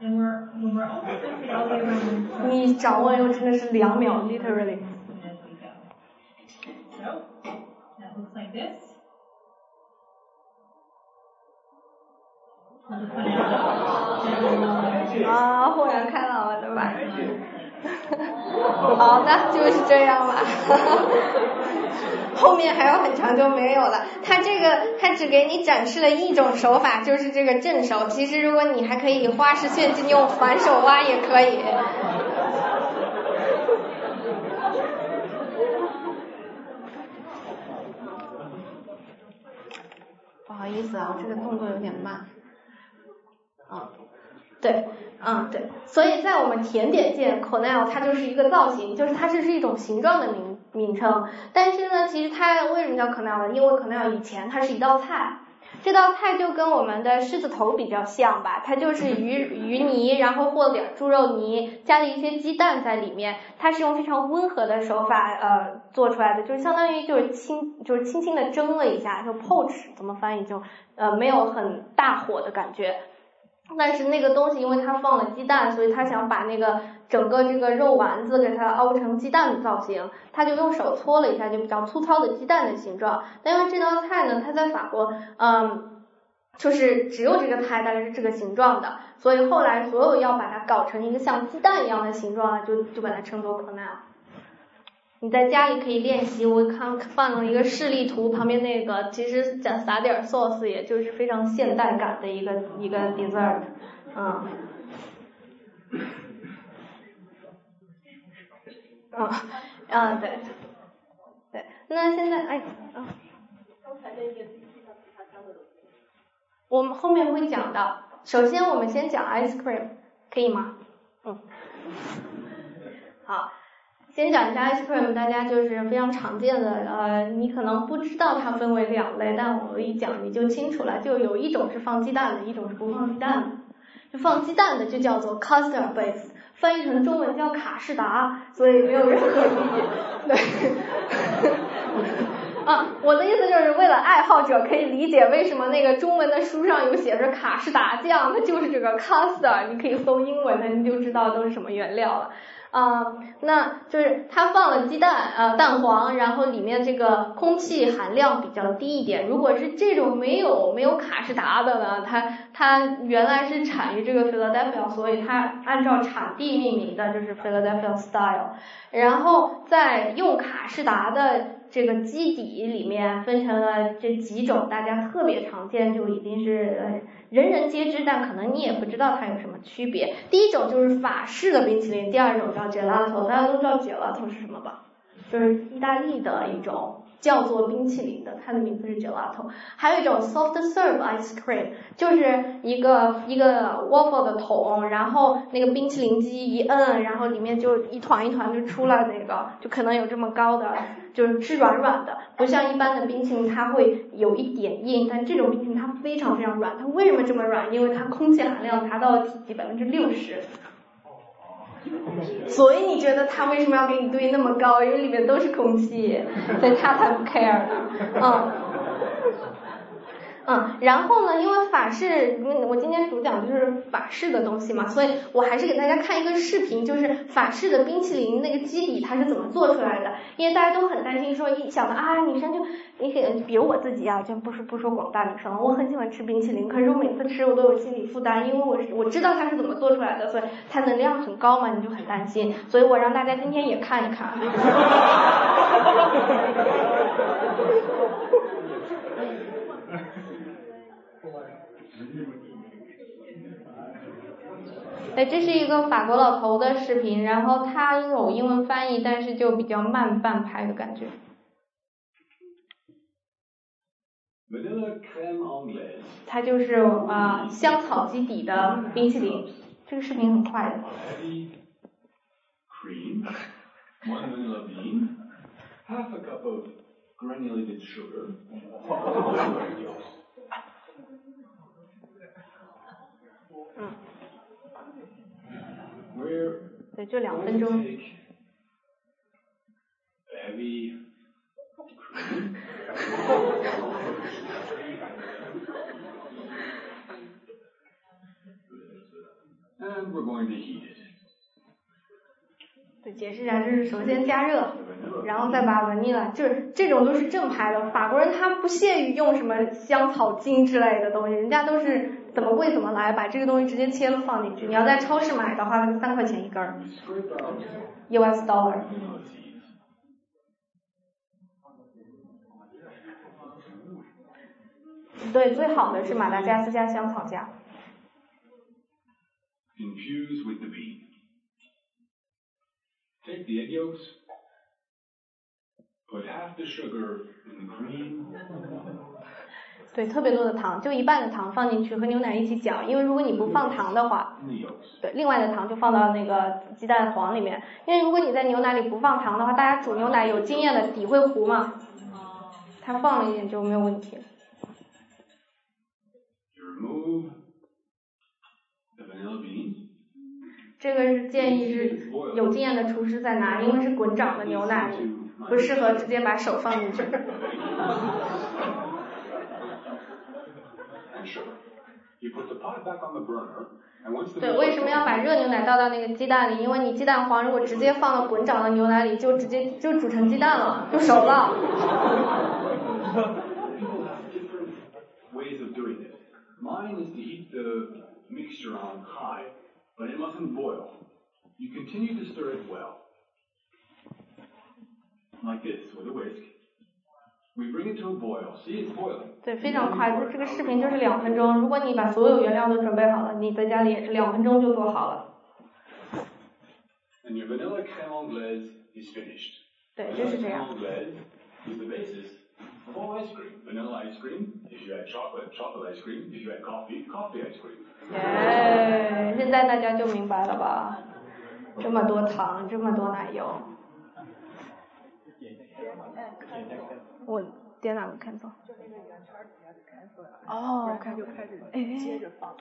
and we're when we're almost rotated all the way around. the 你掌握又真的是两秒，literally。 as we go. So that looks like this. Pull the quenelle out. 啊，豁然开朗了，对吧？ 好的，就是这样吧。后面还有很长就没有了。他这个，他只给你展示了一种手法，就是这个正手。其实如果你还可以花式炫技，用反手挖也可以。不好意思啊，我这个动作有点慢。啊，对，嗯对，所以在我们甜点界，cornell 它就是一个造型，就是它这是一种形状的名名称。但是呢，其实它为什么叫 cornell 呢？因为 cornell 以前它是一道菜，这道菜就跟我们的狮子头比较像吧，它就是鱼鱼泥，然后和点猪肉泥，加了一些鸡蛋在里面。它是用非常温和的手法呃做出来的，就是相当于就是轻就是轻轻的蒸了一下，就 poach 怎么翻译就呃没有很大火的感觉。但是那个东西，因为它放了鸡蛋，所以他想把那个整个这个肉丸子给它凹成鸡蛋的造型，他就用手搓了一下，就比较粗糙的鸡蛋的形状。但因为这道菜呢，它在法国，嗯，就是只有这个菜大概是这个形状的，所以后来所有要把它搞成一个像鸡蛋一样的形状啊，就就把它称作 c o r n e l 你在家里可以练习，我看放了一个示例图，旁边那个其实撒撒点 sauce，也就是非常现代感的一个一个 dessert，嗯，嗯，嗯，对，对，那现在哎，嗯，我们后面会讲的，首先我们先讲 ice cream，可以吗？嗯，好。先讲一下 ice cream，大家就是非常常见的，呃，你可能不知道它分为两类，但我一讲你就清楚了。就有一种是放鸡蛋的，一种是不放鸡蛋的。就放鸡蛋的就叫做 custard base，翻译成中文叫卡士达，所以没有任何意义。对。啊，我的意思就是为了爱好者可以理解为什么那个中文的书上有写着卡士达酱，它就是这个 custard，你可以搜英文的，你就知道都是什么原料了。啊、那就是它放了鸡蛋，呃，蛋黄，然后里面这个空气含量比较低一点。如果是这种没有没有卡士达的呢，它它原来是产于这个 Philadelphia，所以它按照产地命名的，就是 Philadelphia style。然后在用卡士达的这个基底里面分成了这几种，大家特别常见，就已经是人人皆知，但可能你也不知道它有什么区别。第一种就是法式的冰淇淋，第二种叫 gelato，大家都知道 gelato 是什么吧？就是意大利的一种叫做冰淇淋的，它的名字是 gelato。还有一种 soft serve ice cream，就是一个一个 waffle 的桶，然后那个冰淇淋机一摁，然后里面就一团一团就出来那个，就可能有这么高的，就是是软软的，不像一般的冰淇淋它会有一点硬，但这种冰淇淋它非常非常软。它为什么这么软？因为它空气含量达到了体积百分之六十。所以你觉得他为什么要给你堆那么高？因为里面都是空气，所以他才不 care 呢，嗯。嗯，然后呢，因为法式，我今天主讲就是法式的东西嘛，所以我还是给大家看一个视频，就是法式的冰淇淋那个基底它是怎么做出来的。因为大家都很担心说，一想到啊，女生就你可比如我自己啊，就不是不说广大女生，我很喜欢吃冰淇淋，可是我每次吃我都有心理负担，因为我我知道它是怎么做出来的，所以它能量很高嘛，你就很担心，所以我让大家今天也看一看。对，这是一个法国老头的视频，然后他有英文翻译，但是就比较慢半拍的感觉。Vanilla crème anglaise. 它就是啊、香草基底的冰淇淋。这个视频很快的。And we're going to heat it. 对，解释一下，就是首先加热然后再把文尼拉，就是这种都是正牌的。法国人他不屑于用什么香草精之类的东西，人家都是怎么贵怎么来，把这个东西直接切了放进去。你要在超市买的话，三块钱一根儿 we scrape out，US dollar。vanilla seeds. 对，最好的是马达加斯加香草加。Infuse with the bean. Take the egg yolks. Put half the sugar in the cream. 对，特别多的糖，就一半的糖放进去和牛奶一起搅，因为如果你不放糖的话.对，另外的糖就放到那个鸡蛋黄里面。因为如果你在牛奶里不放糖的话，大家煮牛奶有经验的底会糊嘛，它放了一点就没有问题。这个是建议是有经验的厨师在拿，因为是滚涨的牛奶，不适合直接把手放进去。and sugar. You put the pot back on the burner, and once the 对，milk 为什么要把热牛奶倒到那个鸡蛋里？因为你鸡蛋黄如果直接放到滚涨的牛奶里，就直接就煮成鸡蛋了，就熟了。对，非常快，这个视频就是两分钟。如果你把所有原料都准备好了，你在家里也是两分钟就做好了。对，就是这样。耶，现在大家就明白了吧？这么多糖，这么多奶油。我点哪个看错？哦，OK，就开始哎接着放。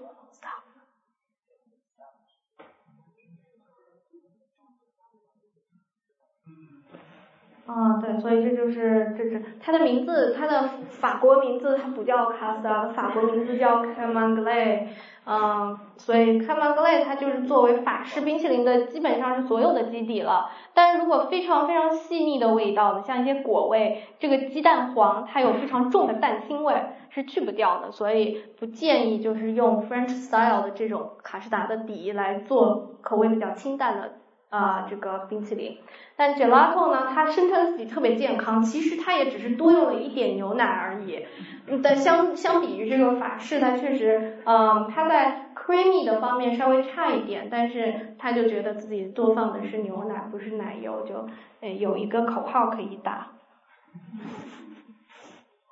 啊，对，所以这就是这是它的名字，它的法国名字它不叫卡斯达，法国名字叫 c a m a n g l a 嗯，所以 c a m a n g l a 它就是作为法式冰淇淋的基本上是所有的基底了。但如果非常非常细腻的味道的，像一些果味，这个鸡蛋黄它有非常重的蛋清味，是去不掉的，所以不建议就是用 French style 的这种卡士达的底来做口味比较清淡的啊、这个冰淇淋。但 gelato 呢，它声称自己特别健康，其实它也只是多用了一点牛奶而已。嗯，但相相比于这个法式，它确实，嗯，它在 creamy 的方面稍微差一点，但是他就觉得自己多放的是牛奶，不是奶油，就呃有一个口号可以打。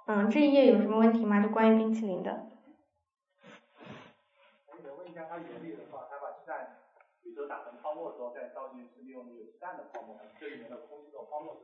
嗯，这一页有什么问题吗？就关于冰淇淋的。我想问一下，它原理的比如说打成泡沫之后再倒进去，利用那个鸡蛋的泡沫，这里面的空气做泡沫？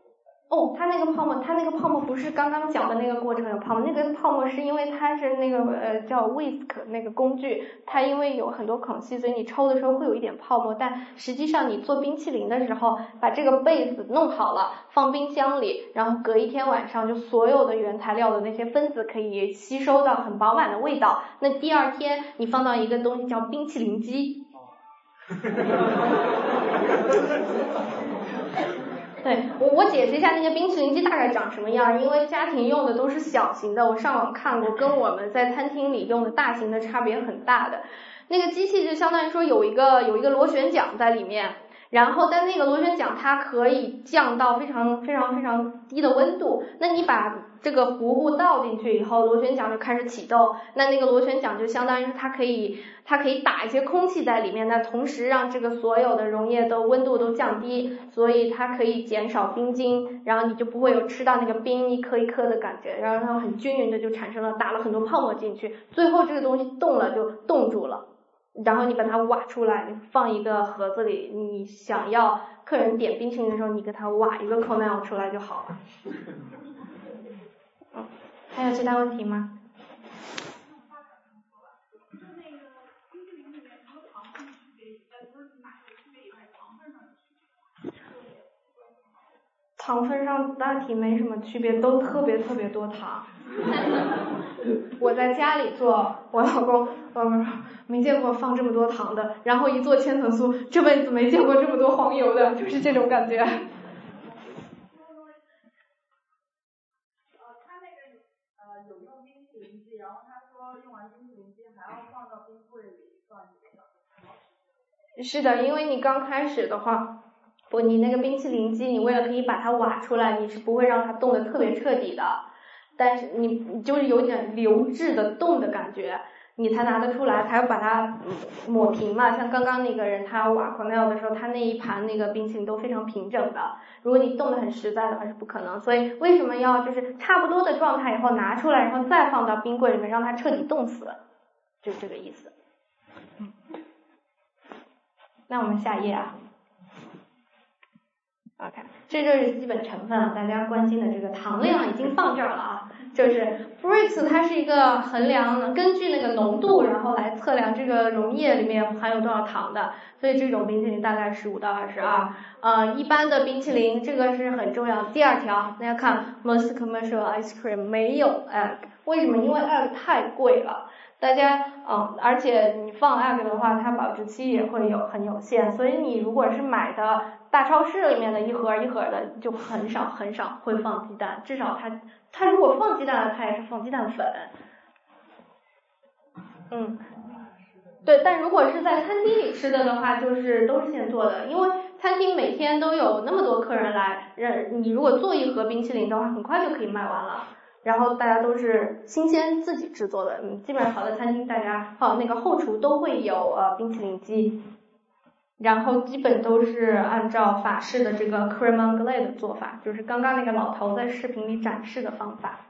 哦，它那个泡沫，它那个泡沫不是刚刚讲的那个过程有泡沫，那个泡沫是因为它是那个呃叫 whisk 那个工具，它因为有很多孔隙，所以你抽的时候会有一点泡沫，但实际上你做冰淇淋的时候，把这个 base 弄好了，放冰箱里，然后隔一天晚上，就所有的原材料的那些分子可以吸收到很饱满的味道，那第二天你放到一个东西叫冰淇淋机。对我，我解释一下那些冰淇淋机大概长什么样，因为家庭用的都是小型的，我上网看过，跟我们在餐厅里用的大型的差别很大的。那个机器就相当于说有一个有一个螺旋桨在里面，然后但那个螺旋桨它可以降到非常非常非常低的温度，那你把这个糊糊倒进去以后，螺旋桨就开始启动，那那个螺旋桨就相当于它可以它可以打一些空气在里面，那同时让这个所有的溶液的温度都降低，所以它可以减少冰晶，然后你就不会有吃到那个冰一颗一颗的感觉，然后它很均匀的就产生了打了很多泡沫进去，最后这个东西冻了就冻住了。然后你把它挖出来，放一个盒子里。你想要客人点冰淇淋的时候，你给他挖一个 c o n e l 出来就好了。嗯，还有其他问题吗？糖分上大体没什么区别，都特别特别多糖。我在家里做，我老公嗯没见过放这么多糖的，然后一做千层酥，这辈子没见过这么多黄油的，就是这种感觉。是的，因为你刚开始的话。不，你那个冰淇淋机，你为了可以把它挖出来，你是不会让它冻得特别彻底的，但是你你就是有点流质的冻的感觉，你才拿得出来，才要把它抹平嘛。像刚刚那个人他挖 coney 的时候，他那一盘那个冰淇淋都非常平整的。如果你冻得很实在的话是不可能，所以为什么要就是差不多的状态以后拿出来，然后再放到冰柜里面让它彻底冻死，就这个意思。嗯，那我们下一页啊。OK，这就是基本成分，大家关心的这个糖量已经放这儿了啊。就是 Brix 它是一个衡量根据那个浓度，然后来测量这个溶液里面含有多少糖的。所以这种冰淇淋大概十五到二十二。呃，一般的冰淇淋这个是很重要。第二条，大家看 most commercial ice cream 没有 egg，为什么？因为 egg 太贵了。大家，嗯，而且你放 egg 的话，它保质期也会有很有限，所以你如果是买的大超市里面的一盒一盒的，就很少很少会放鸡蛋，至少它它如果放鸡蛋了，它也是放鸡蛋粉。嗯，对，但如果是在餐厅里吃的的话，就是都是现做的，因为餐厅每天都有那么多客人来，让你如果做一盒冰淇淋的话，很快就可以卖完了。然后大家都是新鲜自己制作的，嗯，基本上好的餐厅大家哦那个后厨都会有呃冰淇淋机，然后基本都是按照法式的这个 cream anglaise 的做法，就是刚刚那个老头在视频里展示的方法。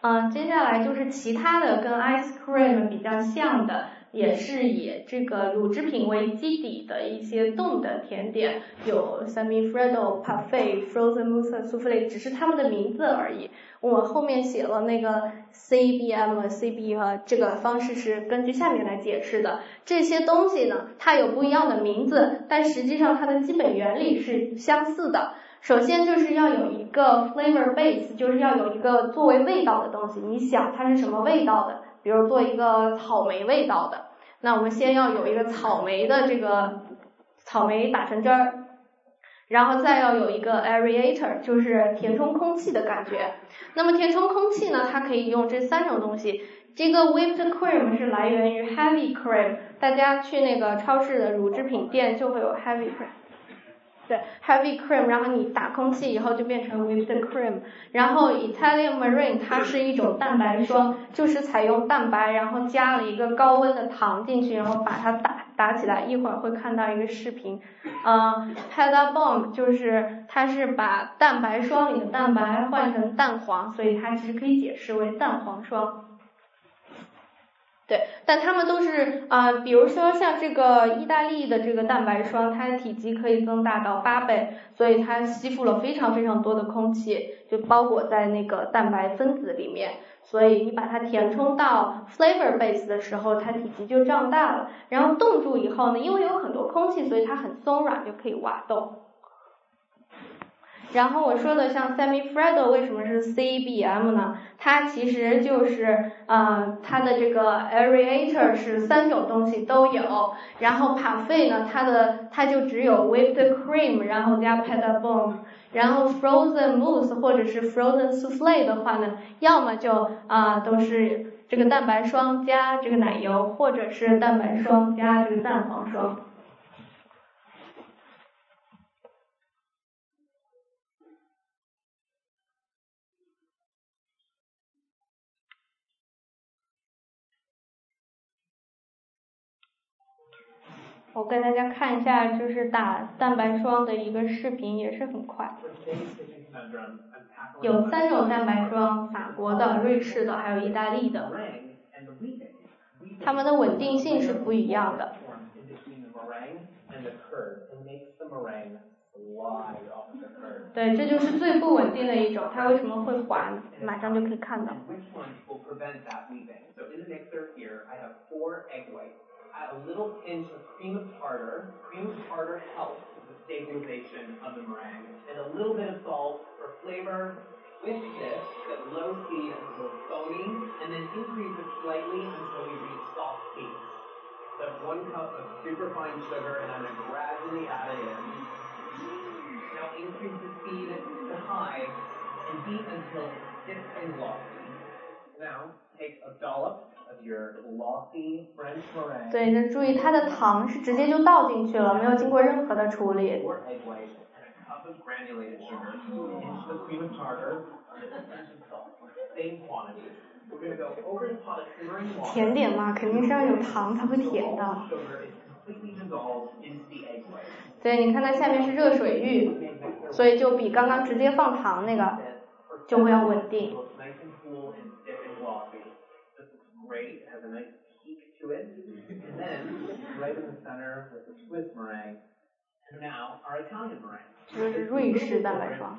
嗯，接下来就是其他的跟 ice cream 比较像的。也是以这个乳制品为基底的一些冻的甜点，有 semi freddo、parfait、frozen mousse、souffle，只是它们的名字而已。我后面写了那个 CBM、CB 和这个方式是根据下面来解释的。这些东西呢，它有不一样的名字，但实际上它的基本原理是相似的。首先就是要有一个 flavor base，就是要有一个作为味道的东西。你想它是什么味道的？比如做一个草莓味道的，那我们先要有一个草莓的这个草莓打成汁儿，然后再要有一个 aerator，就是填充空气的感觉。那么填充空气呢，它可以用这三种东西。这个 whipped cream 是来源于 heavy cream，大家去那个超市的乳制品店就会有 heavy cream。对，heavy cream，然后你打空气以后就变成 whipped cream。然后 Italian Marine 它是一种蛋白霜，就是采用蛋白，然后加了一个高温的糖进去，然后把它打打起来。一会儿会看到一个视频。嗯 p e d a bomb 就是它是把蛋白霜里的蛋白换成蛋黄，所以它其实可以解释为蛋黄霜。对，但它们都是啊，比如说像这个意大利的这个蛋白霜，它的体积可以增大到八倍，所以它吸附了非常非常多的空气，就包裹在那个蛋白分子里面，所以你把它填充到 flavor base 的时候，它体积就胀大了。然后冻住以后呢，因为有很多空气，所以它很松软，就可以挖洞。然后我说的像 semi freddo 为什么是 CBM 呢？它其实就是呃它的这个 aerator 是三种东西都有，然后 parfait 呢它的它就只有 whipped cream，然后加 p e d a b o m 然后 frozen mousse 或者是 frozen souffle 的话呢，要么就啊都是这个蛋白霜加这个奶油，或者是蛋白霜加这个蛋黄霜。我给大家看一下，就是打蛋白霜的一个视频，也是很快。有三种蛋白霜，法国的、瑞士的，还有意大利的。它们的稳定性是不一样的。对，这就是最不稳定的一种，它为什么会滑？马上就可以看到。Add a little pinch of cream of tartar. Cream of tartar helps with the stabilization of the meringue. And a little bit of salt for flavor. Whisk this at low speed until foamy, and then increase it slightly until we reach soft peaks. So one cup of super fine sugar, and I'm going to gradually add it in. Now increase the speed to high, and beat until thick and glossy. Now take a dollop 对，就注意它的糖是直接就倒进去了，没有经过任何的处理。甜点嘛，肯定是要有糖才会甜的。对，你看它下面是热水浴，所以就比刚刚直接放糖那个就会要稳定。Great, has a nice peak to it. And then, right in the center with the Swiss meringue, and now our Italian meringue. 这是瑞士蛋白霜。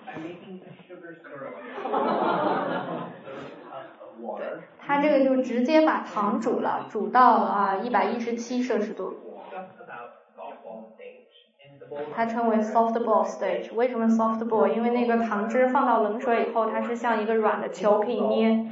对，它这个就直接把糖煮了，煮到啊一百一十七摄氏度。它称为 soft ball stage。为什么 soft ball？因为那个糖汁放到冷水以后，它是像一个软的球，可以捏。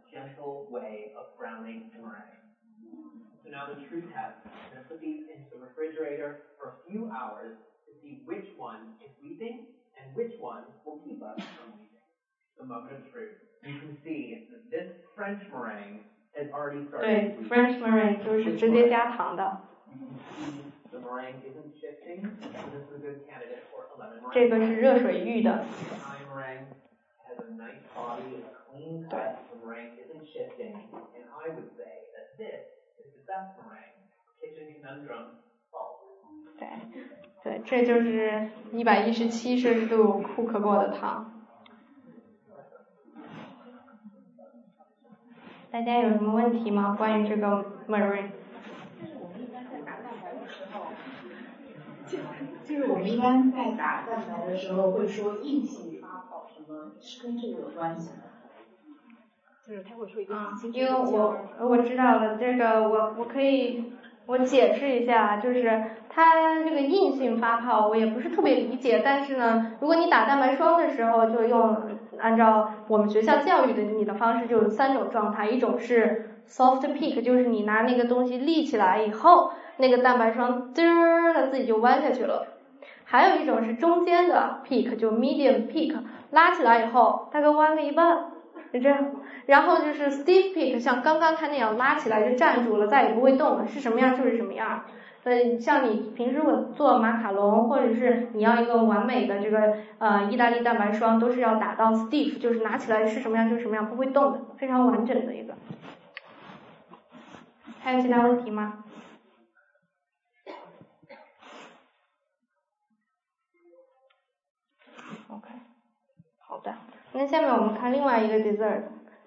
gentle way of browning the meringue. So now the true test. I'm going to put these into the refrigerator for a few hours to see which one is weeping and which one will keep us from weeping. The moment of truth. You can see that this French meringue has already started. 对，French meringue 就是直接加糖的。The meringue isn't shifting, so this is a good candidate for a lemon meringue. 这个是热水浴的。Italian meringue has a nice body, 对。对，对，这就是一百一十七摄氏度库克过的糖。大家有什么问题吗？关于这个 Marine？就是我们一般在打蛋白的时候，就是我们一般在打蛋白的时候会说硬性发泡，什么是跟这个有关系的？就是他会说一个因为我我知道了，这个我我可以我解释一下，就是它这个硬性发泡我也不是特别理解，但是呢，如果你打蛋白霜的时候，就用按照我们学校教育的你的方式，就有三种状态，一种是 soft peak，就是你拿那个东西立起来以后，那个蛋白霜滋儿它自己就弯下去了，还有一种是中间的 peak，就 medium peak，拉起来以后大概弯个一半。就这样，然后就是 stiff peak，像刚刚它那样拉起来就站住了，再也不会动了，是什么样就是什么样。呃，像你平时我做马卡龙，或者是你要一个完美的这个呃意大利蛋白霜，都是要打到 stiff，就是拿起来是什么样就是什么样，不会动的，非常完整的一个。还有其他问题吗？OK，好的。那下面我们看另外一个 dessert，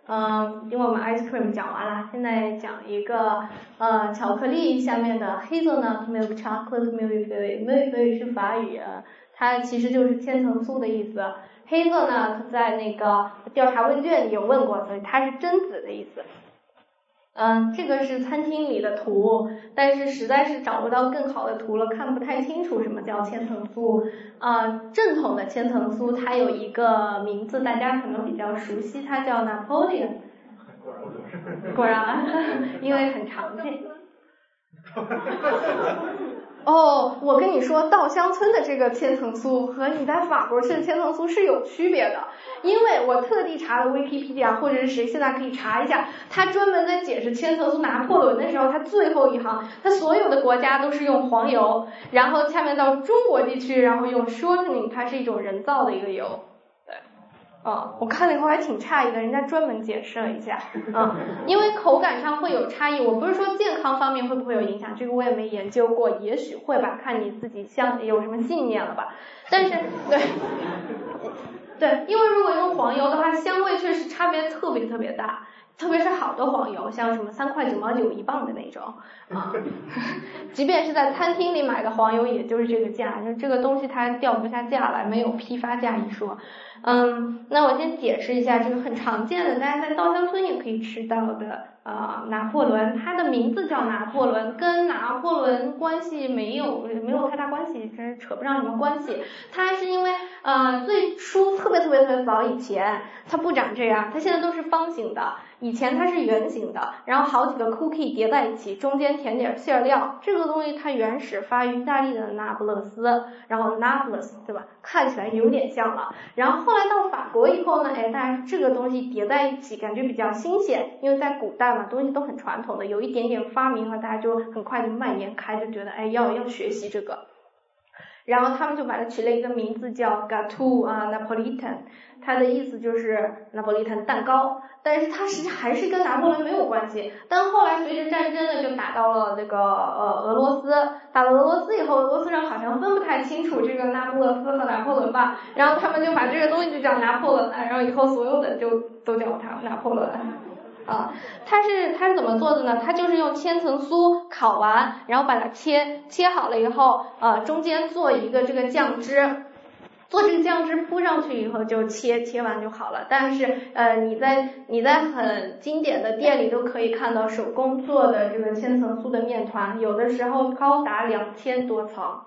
嗯，因为我们 ice cream 讲完了，现在讲一个呃巧克力下面的 hazelnut milk chocolate milk milk 是法语，它其实就是千层酥的意思。黑色呢，它在那个调查问卷里有问过，所以它是榛子的意思。嗯，这个是餐厅里的图，但是实在是找不到更好的图了，看不太清楚什么叫千层酥。啊，正统的千层酥它有一个名字，大家可能比较熟悉，它叫 Napoleon。果然，因为很常见。哦，我跟你说，稻香村的这个千层酥和你在法国吃的千层酥是有区别的，因为我特地查了 Wikipedia，或者是谁现在可以查一下，他专门在解释千层酥拿破仑的时候，他最后一行，他所有的国家都是用黄油，然后下面到中国地区，然后用 shortening，它是一种人造的一个油。哦，我看了以后还挺诧异的，人家专门解释了一下，嗯，因为口感上会有差异，我不是说健康方面会不会有影响，这个我也没研究过，也许会吧，看你自己像有什么信念了吧，但是对，对，因为如果用黄油的话，香味确实差别特别特别大。特别是好的黄油，像什么三块九毛九一磅的那种啊，即便是在餐厅里买的黄油，也就是这个价，就这个东西它掉不下价来，没有批发价一说。嗯，那我先解释一下这个很常见的，大家在稻香村也可以吃到的啊，拿破仑，它的名字叫拿破仑，跟拿破仑关系没有没有太大关系，真是扯不上什么关系。它是因为呃最初特别特别特别早以前，它不长这样，它现在都是方形的。以前它是圆形的，然后好几个 cookie 叠在一起，中间填点馅料。这个东西它原始发于意大利的那不勒斯，然后 Naples 对吧？看起来有点像了。然后后来到法国以后呢，哎，大家这个东西叠在一起，感觉比较新鲜，因为在古代嘛，东西都很传统的，有一点点发明了，大家就很快就蔓延开，就觉得哎要要学习这个。然后他们就把它取了一个名字叫 Gateau 啊 Napolitan，它的意思就是拿破仑蛋糕，但是它实际还是跟拿破仑没有关系。但后来随着战争呢，就打到了那个呃俄罗斯，打了俄罗斯以后，俄罗斯人好像分不太清楚这个那不勒斯和拿破仑吧，然后他们就把这个东西就叫拿破仑了，然后以后所有的就都叫它拿破仑。啊，它是它是怎么做的呢？它就是用千层酥烤完，然后把它切切好了以后，呃，中间做一个这个酱汁，做这个酱汁铺上去以后就切切完就好了。但是呃，你在你在很经典的店里都可以看到手工做的这个千层酥的面团，有的时候高达两千多层。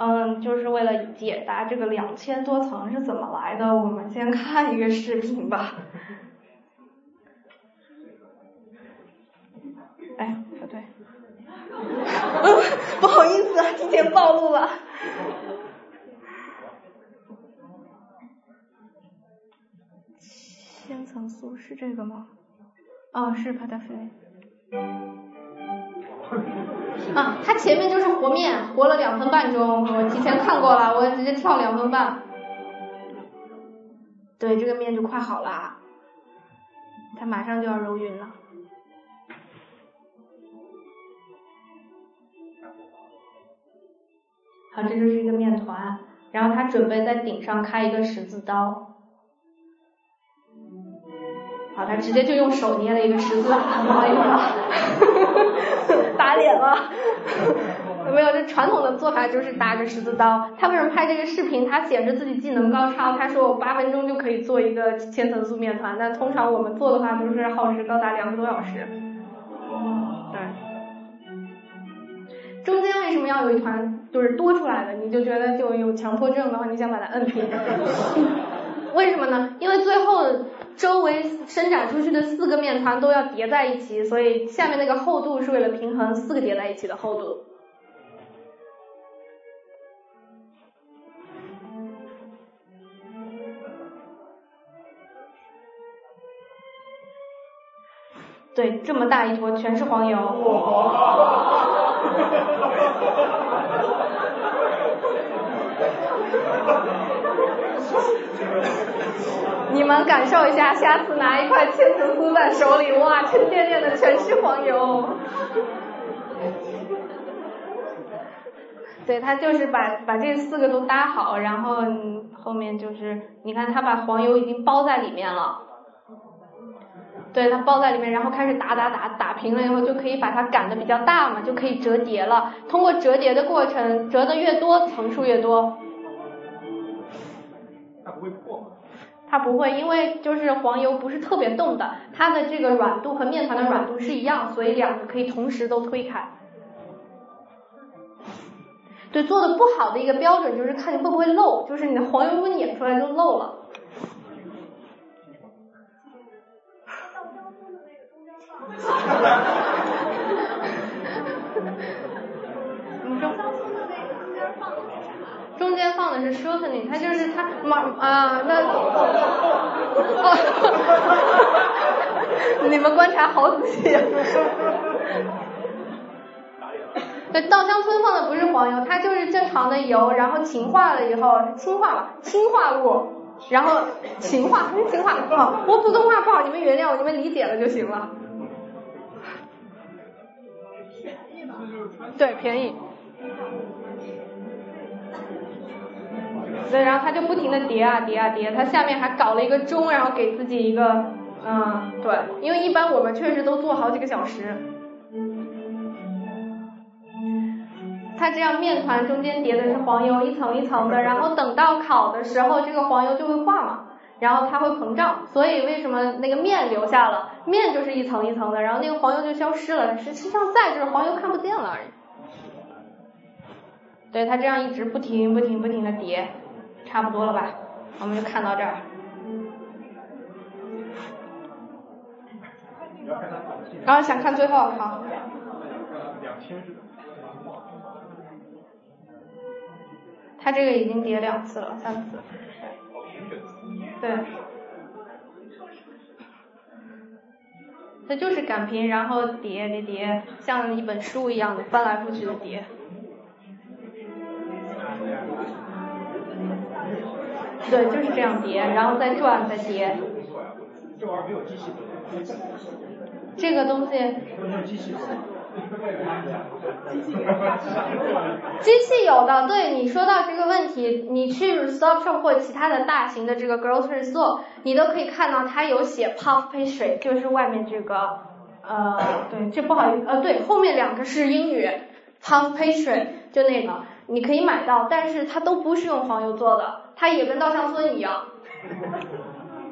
嗯，就是为了解答这个两千多层是怎么来的，我们先看一个视频吧。哎，不对，不好意思，提前暴露了。千层酥是这个吗？哦，是 a f e 啊，它前面就是和面，和了两分半钟，我提前看过了，我直接跳两分半。对，这个面就快好了，它马上就要揉匀了。好，这就是一个面团，然后他准备在顶上开一个十字刀。好，他直接就用手捏了一个十字，打脸了。没有，这传统的做法就是搭个十字刀。他为什么拍这个视频？他显示自己技能高超。他说我八分钟就可以做一个千层酥面团，但通常我们做的话都是耗时高达两个多小时。中间为什么要有一团就是多出来的？你就觉得就有强迫症的话，你想把它摁平？为什么呢？因为最后周围伸展出去的四个面团都要叠在一起，所以下面那个厚度是为了平衡四个叠在一起的厚度。对，这么大一坨全是黄油。你们感受一下，下次拿一块千层酥在手里，哇，沉甸甸的全是黄油。对他就是把把这四个都搭好，然后后面就是你看他把黄油已经包在里面了。对，它包在里面，然后开始打打打，打平了以后就可以把它擀的比较大嘛，就可以折叠了。通过折叠的过程，折的越多，层数越多。它不会破吗？它不会，因为就是黄油不是特别冻的，它的这个软度和面团的软度是一样，所以两个可以同时都推开。对，做的不好的一个标准就是看你会不会漏，就是你的黄油如果碾出来就漏了。中间放的是 shortening，它就是它马啊那 哦，你们观察好仔细。对，稻香村放的不是黄油，它就是正常的油，然后氢化了以后，氢化吧，氢化物，然后氢化，我普通话不好，你们原谅我，你们理解了就行了。对，便宜。对，然后他就不停的叠啊叠啊叠，他下面还搞了一个钟，然后给自己一个，嗯，对，因为一般我们确实都做好几个小时。它这样面团中间叠的是黄油，一层一层的，然后等到烤的时候，这个黄油就会化嘛，然后它会膨胀，所以为什么那个面留下了，面就是一层一层的，然后那个黄油就消失了，实际上在就是黄油看不见了而已。对，它这样一直不停不停不停的叠，差不多了吧？我们就看到这儿。然后想看最后，好。它这个已经叠两次了，三次。对。它就是擀平，然后叠叠叠，像一本书一样的翻来覆去的叠。对，就是这样叠，然后再转再叠。这玩意儿没有机器这个东西。没有机器 机器有的，对你说到这个问题，你去 Stop Shop 或其他的大型的这个 grocery store，你都可以看到它有写 puff pastry，就是外面这个，呃，对，这不好意思，呃，对，后面两个是英语，puff pastry 就那个，你可以买到，但是它都不是用黄油做的，它也跟稻香村一样。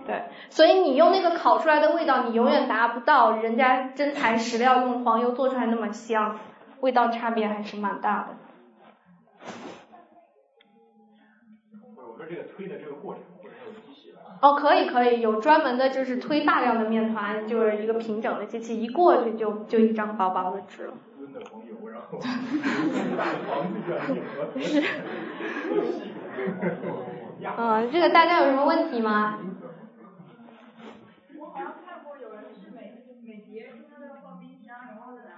对，所以你用那个烤出来的味道，你永远达不到人家真材实料用黄油做出来那么香，味道差别还是蛮大的。我说这个推的这个过程，或者有机器哦，可以可以，有专门的就是推大量的面团，就是一个平整的机器，一过去就就一张薄薄的纸了。温的黄油，然后 是。嗯，这个大家有什么问题吗？然后看过有人是每每节中间都要放冰箱然后再来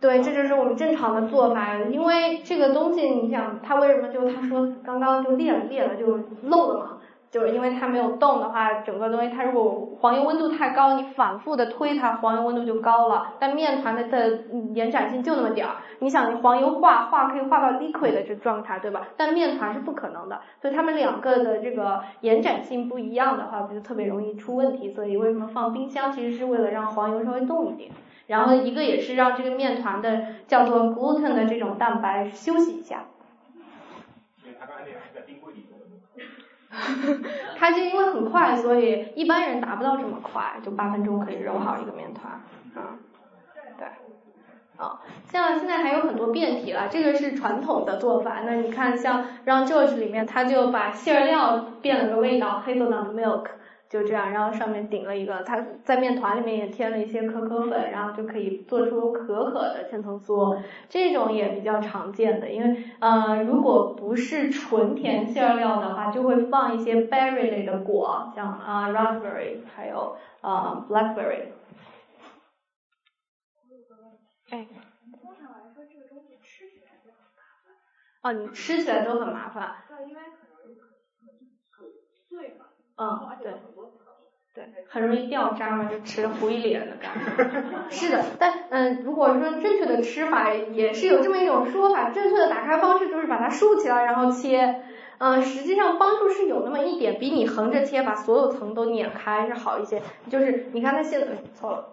对，这就是我们正常的做法。因为这个东西，你想，它为什么就他说刚刚就裂了裂了就漏了嘛？就是因为它没有动的话，整个东西它如果黄油温度太高，你反复的推它，黄油温度就高了。但面团的的延展性就那么点儿，你想黄油化化可以化到 liquid 的这状态，对吧？但面团是不可能的，所以它们两个的这个延展性不一样的话，不就特别容易出问题。所以为什么放冰箱，其实是为了让黄油稍微动一点。然后一个也是让这个面团的叫做 gluten 的这种蛋白休息一下。它就因为很快，所以一般人达不到这么快，就八分钟可以揉好一个面团。啊，对，啊，像现在还有很多变体了，这个是传统的做法。那你看，像让 George 里面，他就把馅料变了个味道黑豆奶的 milk。就这样，然后上面顶了一个，它在面团里面也添了一些可可粉，然后就可以做出可可的千层酥，这种也比较常见的。因为呃，如果不是纯甜馅料的话，就会放一些 berry 类的果，像啊 raspberry，还有啊 blackberry。哎。通常来说，这个东西吃起来就很麻烦。哦，你吃起来都很麻烦。对，因为很碎嘛。嗯，对。对，很容易掉渣嘛，就吃糊一脸的感觉。是的，但嗯，如果说正确的吃法也是有这么一种说法，正确的打开方式就是把它竖起来然后切。嗯，实际上帮助是有那么一点，比你横着切把所有层都碾开是好一些。就是你看它现在错了，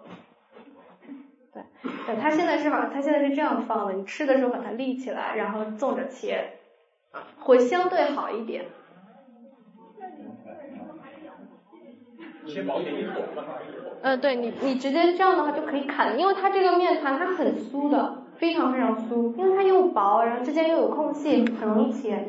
对，对，它现在是把它现在是这样放的，你吃的时候把它立起来，然后纵着切，会相对好一点。一点一口放上去。呃，对你你直接这样的话就可以砍，因为它这个面团它很酥的，非常非常酥，因为它又薄，然后之间又有空隙，很容易切。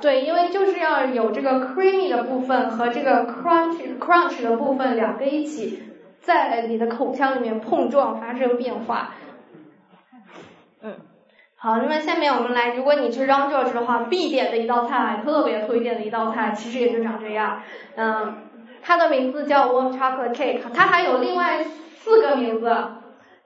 对，因为就是要有这个 creamy 的部分和这个 crunch crunch 的部分两个一起在你的口腔里面碰撞发生变化。好，那么下面我们来，如果你去 Round George 的话，必点的一道菜，特别推荐的一道菜，其实也就长这样。嗯，它的名字叫 Warm Chocolate Cake，它还有另外四个名字。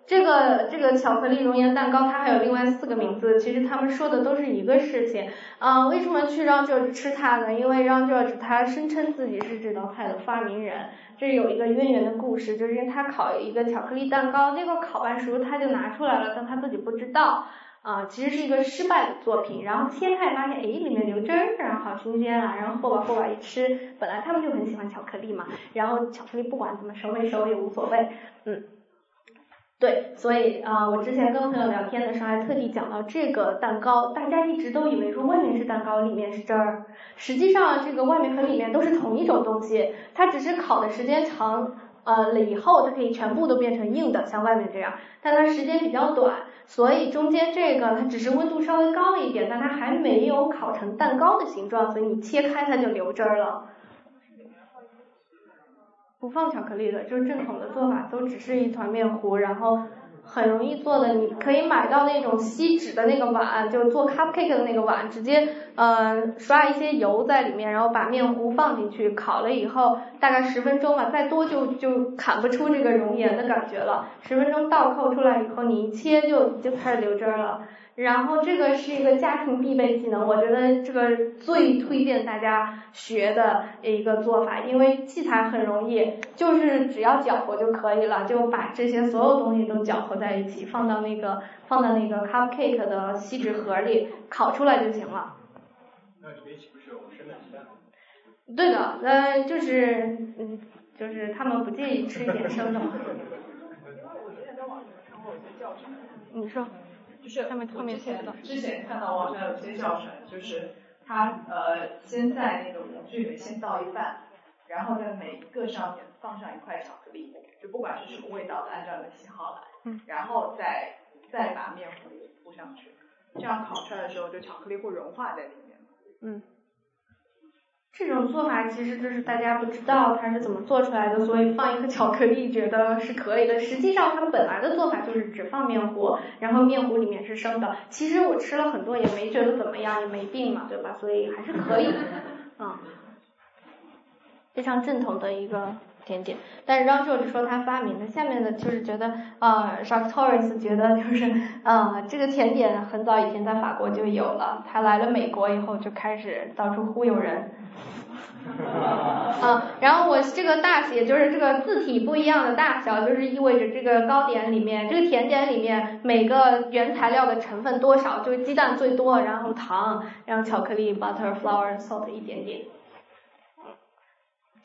这个这个巧克力熔岩蛋糕，它还有另外四个名字，其实他们说的都是一个事情。啊，为什么去让 George 吃它呢？因为让 George 他声称自己是这道菜的发明人，这有一个渊源的故事，就是因为他烤一个巧克力蛋糕，那个烤完熟他就拿出来了，但他自己不知道。啊，其实是一个失败的作品，然后切开发现，哎，里面流汁儿，然后好新鲜啊，然后和吧和吧一吃，本来他们就很喜欢巧克力嘛，然后巧克力不管怎么熟没熟也无所谓，嗯。对，所以啊，我之前跟朋友聊天的时候还特地讲到这个蛋糕，大家一直都以为说外面是蛋糕，里面是汁儿，实际上这个外面和里面都是同一种东西，它只是烤的时间长呃了以后，它可以全部都变成硬的，像外面这样，但它时间比较短，所以中间这个它只是温度稍微高了一点，但它还没有烤成蛋糕的形状，所以你切开它就流汁儿了。不放巧克力的，就是正统的做法，都只是一团面糊，然后很容易做的，你可以买到那种锡纸的那个碗，就做 cupcake 的那个碗，直接呃刷一些油在里面，然后把面糊放进去，烤了以后大概十分钟吧，再多就就砍不出这个熔岩的感觉了，十分钟倒扣出来以后，你一切就就开始流汁了。然后这个是一个家庭必备技能，我觉得这个最推荐大家学的一个做法，因为器材很容易，就是只要搅和就可以了，就把这些所有东西都搅和在一起，放到那个放到那个 cupcake 的锡纸盒里，烤出来就行了。对的，呃，就是嗯，就是他们不介意吃一点生的嘛。我之前在网上看过一些教程。你说。就是我之前之前看到网上有些教程，就是他呃先在那个模具里面先倒一半，然后在每一个上面放上一块巧克力，就不管是什么味道的，按照你的喜好来，然后再再把面糊铺上去，这样烤出来的时候，就巧克力会融化在里面。嗯。这种做法其实就是大家不知道它是怎么做出来的，所以放一颗巧克力觉得是可以的。实际上它本来的做法就是只放面糊，然后面糊里面是生的。其实我吃了很多也没觉得怎么样，也没病嘛，对吧？所以还是可以的，嗯，非常正统的一个甜点。但是让硕就说他发明的，下面的就是觉得啊，Jacques Torres 觉得就是啊，这个甜点很早以前在法国就有了，他来了美国以后就开始到处忽悠人。啊，然后我这个大写就是这个字体不一样的大小，就是意味着这个糕点里面，这个甜点里面每个原材料的成分多少，就是鸡蛋最多，然后糖，然后巧克力，butter flour salt 一点点，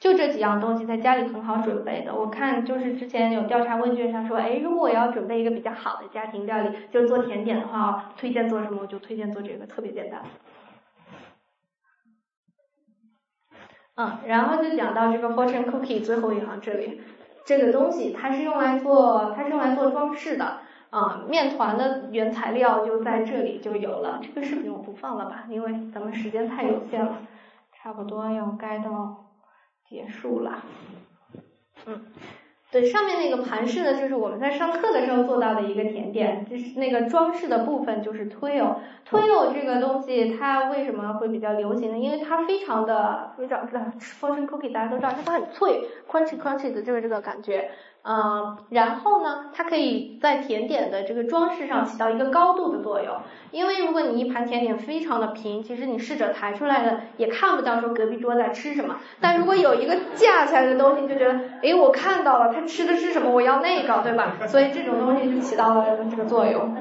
就这几样东西在家里很好准备的。我看就是之前有调查问卷上说，哎，如果我要准备一个比较好的家庭料理，就是做甜点的话，推荐做什么？我就推荐做这个，特别简单。嗯，然后就讲到这个 fortune cookie 最后一行这里，这个东西它是用来做，它是用来做装饰的。啊，面团的原材料就在这里就有了。这个视频我不放了吧，因为咱们时间太有限了，差不多要该到结束了。嗯。对，上面那个盘式呢，就是我们在上课的时候做到的一个甜点，就是那个装饰的部分就是 twill，twill 这个东西它为什么会比较流行呢？因为它非常的非常的 fortune cookie 大家都知道，它很脆，crunchy crunchy 的就是这个感觉。嗯，然后呢，它可以在甜点的这个装饰上起到一个高度的作用。因为如果你一盘甜点非常的平，其实你试着抬出来的也看不到说隔壁桌在吃什么。但如果有一个架起来的东西，就觉得，诶，我看到了他吃的是什么，我要那个，对吧？所以这种东西就起到了这个作用。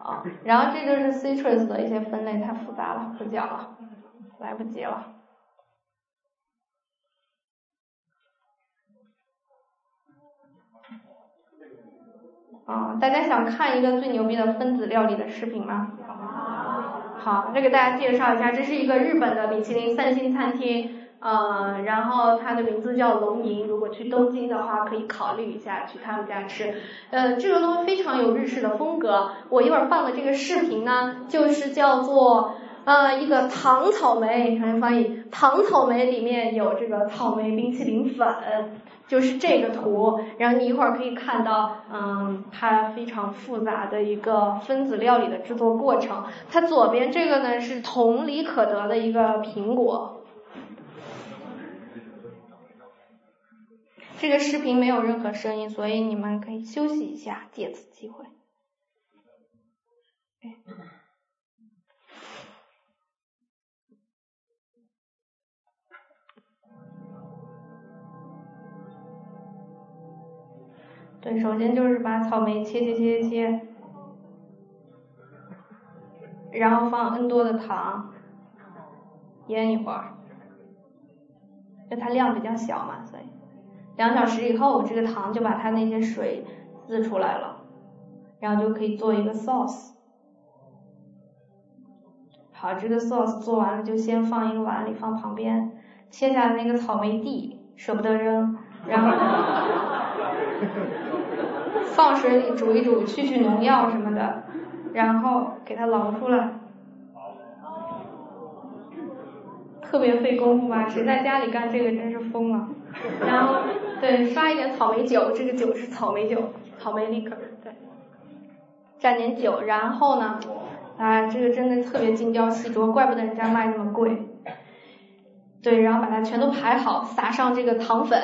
好，然后这就是 citrus 的一些分类，太复杂了，不讲了，来不及了。啊，大家想看一个最牛逼的分子料理的视频吗？好，这给大家介绍一下，这是一个日本的米其林三星餐厅，呃，然后它的名字叫龙吟，如果去东京的话，可以考虑一下去他们家吃。呃，这个东西非常有日式的风格。我一会儿放的这个视频呢，就是叫做呃一个糖草莓，看翻译，糖草莓里面有这个草莓冰淇淋粉。就是这个图，然后你一会儿可以看到，嗯，它非常复杂的一个分子料理的制作过程。它左边这个呢是同理可得的一个苹果。这个视频没有任何声音，所以你们可以休息一下，借此机会。对，首先就是把草莓切切切切切，然后放 N 多的糖，腌一会儿，因为它量比较小嘛，所以两小时以后，这个糖就把它那些水滋出来了，然后就可以做一个 sauce。好，这个 sauce 做完了就先放一个碗里放旁边，切下来那个草莓蒂舍不得扔，然后。放水里煮一煮，去去农药什么的，然后给它捞出来。特别费功夫吧？谁在家里干这个真是疯了。然后，对，刷一点草莓酒，这个酒是草莓酒，草莓 liquor，对。蘸点酒，然后呢，啊，这个真的特别精雕细琢，怪不得人家卖那么贵。对，然后把它全都排好，撒上这个糖粉。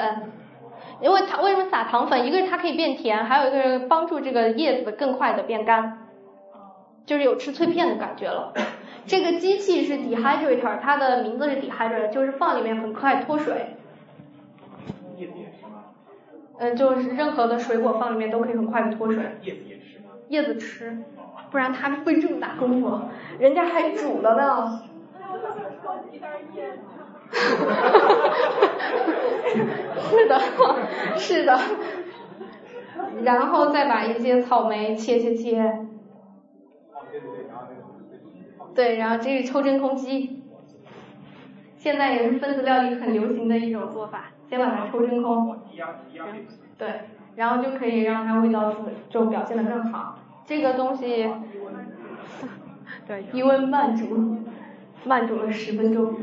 因为它为什么撒糖粉？一个是它可以变甜，还有一个是帮助这个叶子更快的变干，就是有吃脆片的感觉了。这个机器是 dehydrator，它的名字是 dehydrator，就是放里面很快脱水。叶子也吃吗？嗯，就是任何的水果放里面都可以很快的脱水。叶子也吃吗？叶子吃，不然它费这么大功夫，人家还煮了呢。是的，是的，然后再把一些草莓切切切，对，然后这是抽真空机，现在也是分子料理很流行的一种做法，先把它抽真空，对，然后就可以让它味道就就表现的更好。这个东西，对，低温慢煮，慢煮了十分钟。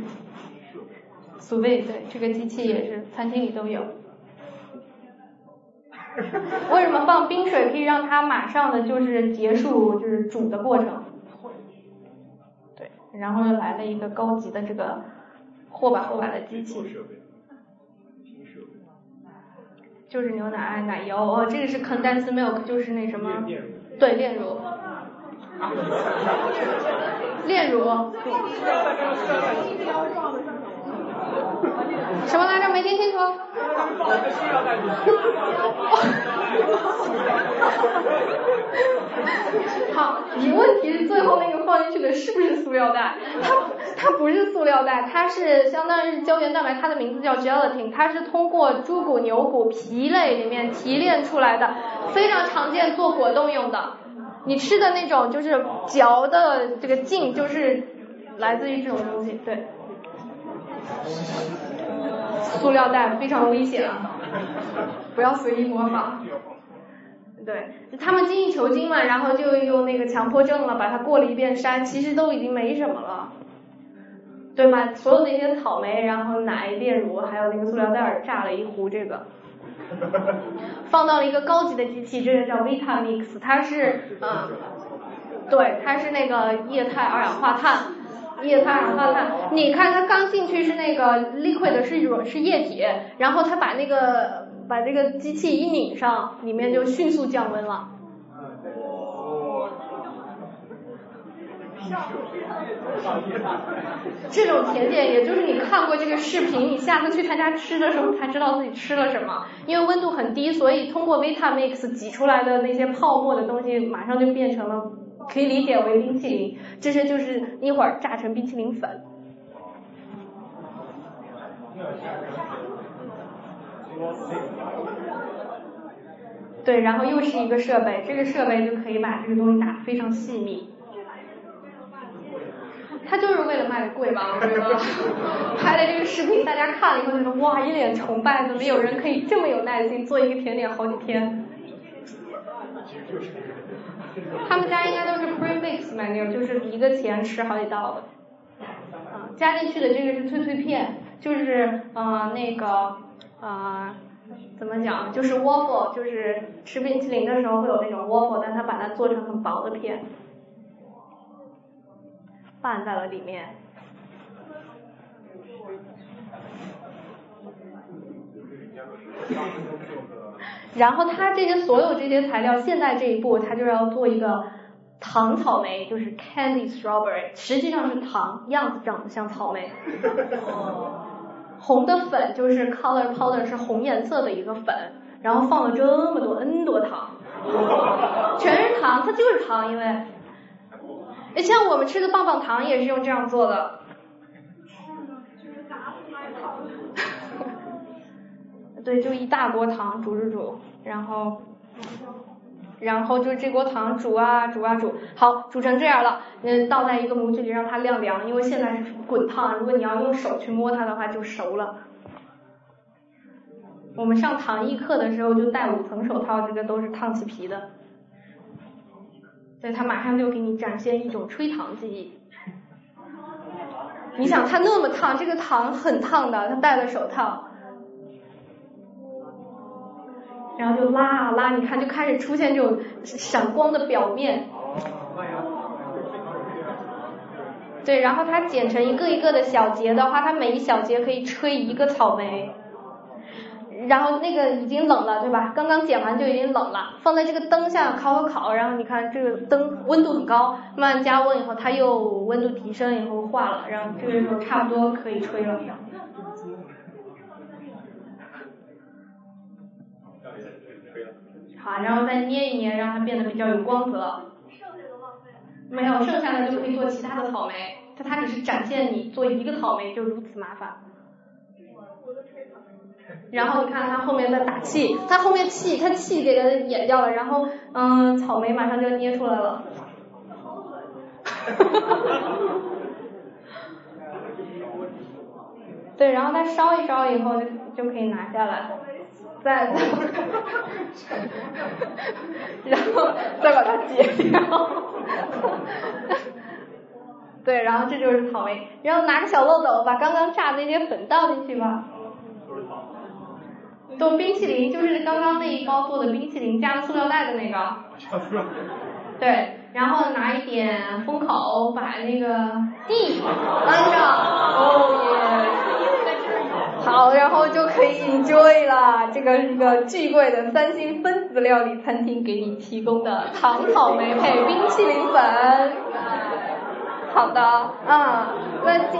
速味对，这个机器也是餐厅里都有。为什么放冰水可以让它马上的就是结束就是煮的过程？对，然后又来了一个高级的这个货把货把的机器。就是牛奶、奶油，哦，这个是 condensed milk，就是那什么？对，炼乳。炼乳。什么来着？没听清楚。好，你问题是最后那个放进去的是不是塑料袋？它它不是塑料袋，它是相当于是胶原蛋白，它的名字叫 gelatin，它是通过猪骨、牛骨皮类里面提炼出来的，非常常见做果冻用的。你吃的那种就是嚼的这个劲，就是来自于这种东西，对。塑料袋非常危险，不要随意模仿。对，他们精益求精嘛，然后就用那个强迫症了，把它过了一遍筛，其实都已经没什么了，对吗？所有那些草莓，然后奶、炼乳，还有那个塑料袋榨了一壶这个，放到了一个高级的机器，这个叫 Vitamix，它是嗯，对，它是那个液态二氧化碳。液态二氧化碳，你看它刚进去是那个 liquid 是一种是液体，然后它把那个把这个机器一拧上，里面就迅速降温了。这种甜点，也就是你看过这个视频，你下次去他家吃的时候才知道自己吃了什么。因为温度很低，所以通过 Vitamix 挤出来的那些泡沫的东西，马上就变成了。可以理解为冰淇淋，这些就是一会儿榨成冰淇淋粉。对，然后又是一个设备，这个设备就可以把这个东西打非常细密。他就是为了卖的贵吧？我觉得拍的这个视频，大家看了以后觉得哇，一脸崇拜，怎么有人可以这么有耐心做一个甜点好几天？他们家应该都是 premix menu，就是一个钱吃好几道的。啊，加进去的这个是脆脆片，就是呃那个呃怎么讲，就是 waffle，就是吃冰淇淋的时候会有那种 waffle，但他把它做成很薄的片。拌在了里面，然后它这些所有这些材料，现在这一步它就是要做一个糖草莓，就是 candy strawberry，实际上是糖，样子长得像草莓。红的粉就是 color powder，是红颜色的一个粉，然后放了这么多 n 多糖，全是糖，它就是糖，因为。像我们吃的棒棒糖也是用这样做的。对，就一大锅糖煮煮煮，然后，然后就是这锅糖煮啊煮啊煮，好，煮成这样了，嗯，倒在一个模具里让它晾凉，因为现在是滚烫，如果你要用手去摸它的话就熟了。我们上糖艺课的时候就戴五层手套，这个都是烫起皮的。对他马上就给你展现一种吹糖技艺。你想，它那么烫，这个糖很烫的，他戴了手套，然后就拉啊拉，你看就开始出现这种闪光的表面。对，然后它剪成一个一个的小节的话，它每一小节可以吹一个草莓。然后那个已经冷了，对吧？刚刚剪完就已经冷了，放在这个灯下烤烤烤，然后你看这个灯温度很高，慢慢加温以后，它又温度提升以后化了，然后这个时候差不多可以吹了。好，然后再捏一捏，让它变得比较有光泽。剩下的浪费没有，剩下的就可以做其他的草莓，它它只是展现你做一个草莓就如此麻烦。然后你看它后面在打气，它后面气，它气给它演掉了，然后嗯，草莓马上就捏出来了。对，然后它烧一烧以后就就可以拿下来，再，然后再把它解掉。对，然后这就是草莓，然后拿个小漏斗把刚刚榨的那些粉倒进去吧。做冰淇淋就是刚刚那一包做的冰淇淋加了塑料袋的那个，对，然后拿一点封口把那个地安上，哦耶，好，然后就可以 enjoy 了，这个是个巨贵的三星分子料理餐厅给你提供的糖草莓配冰淇淋粉，好的，啊，那今。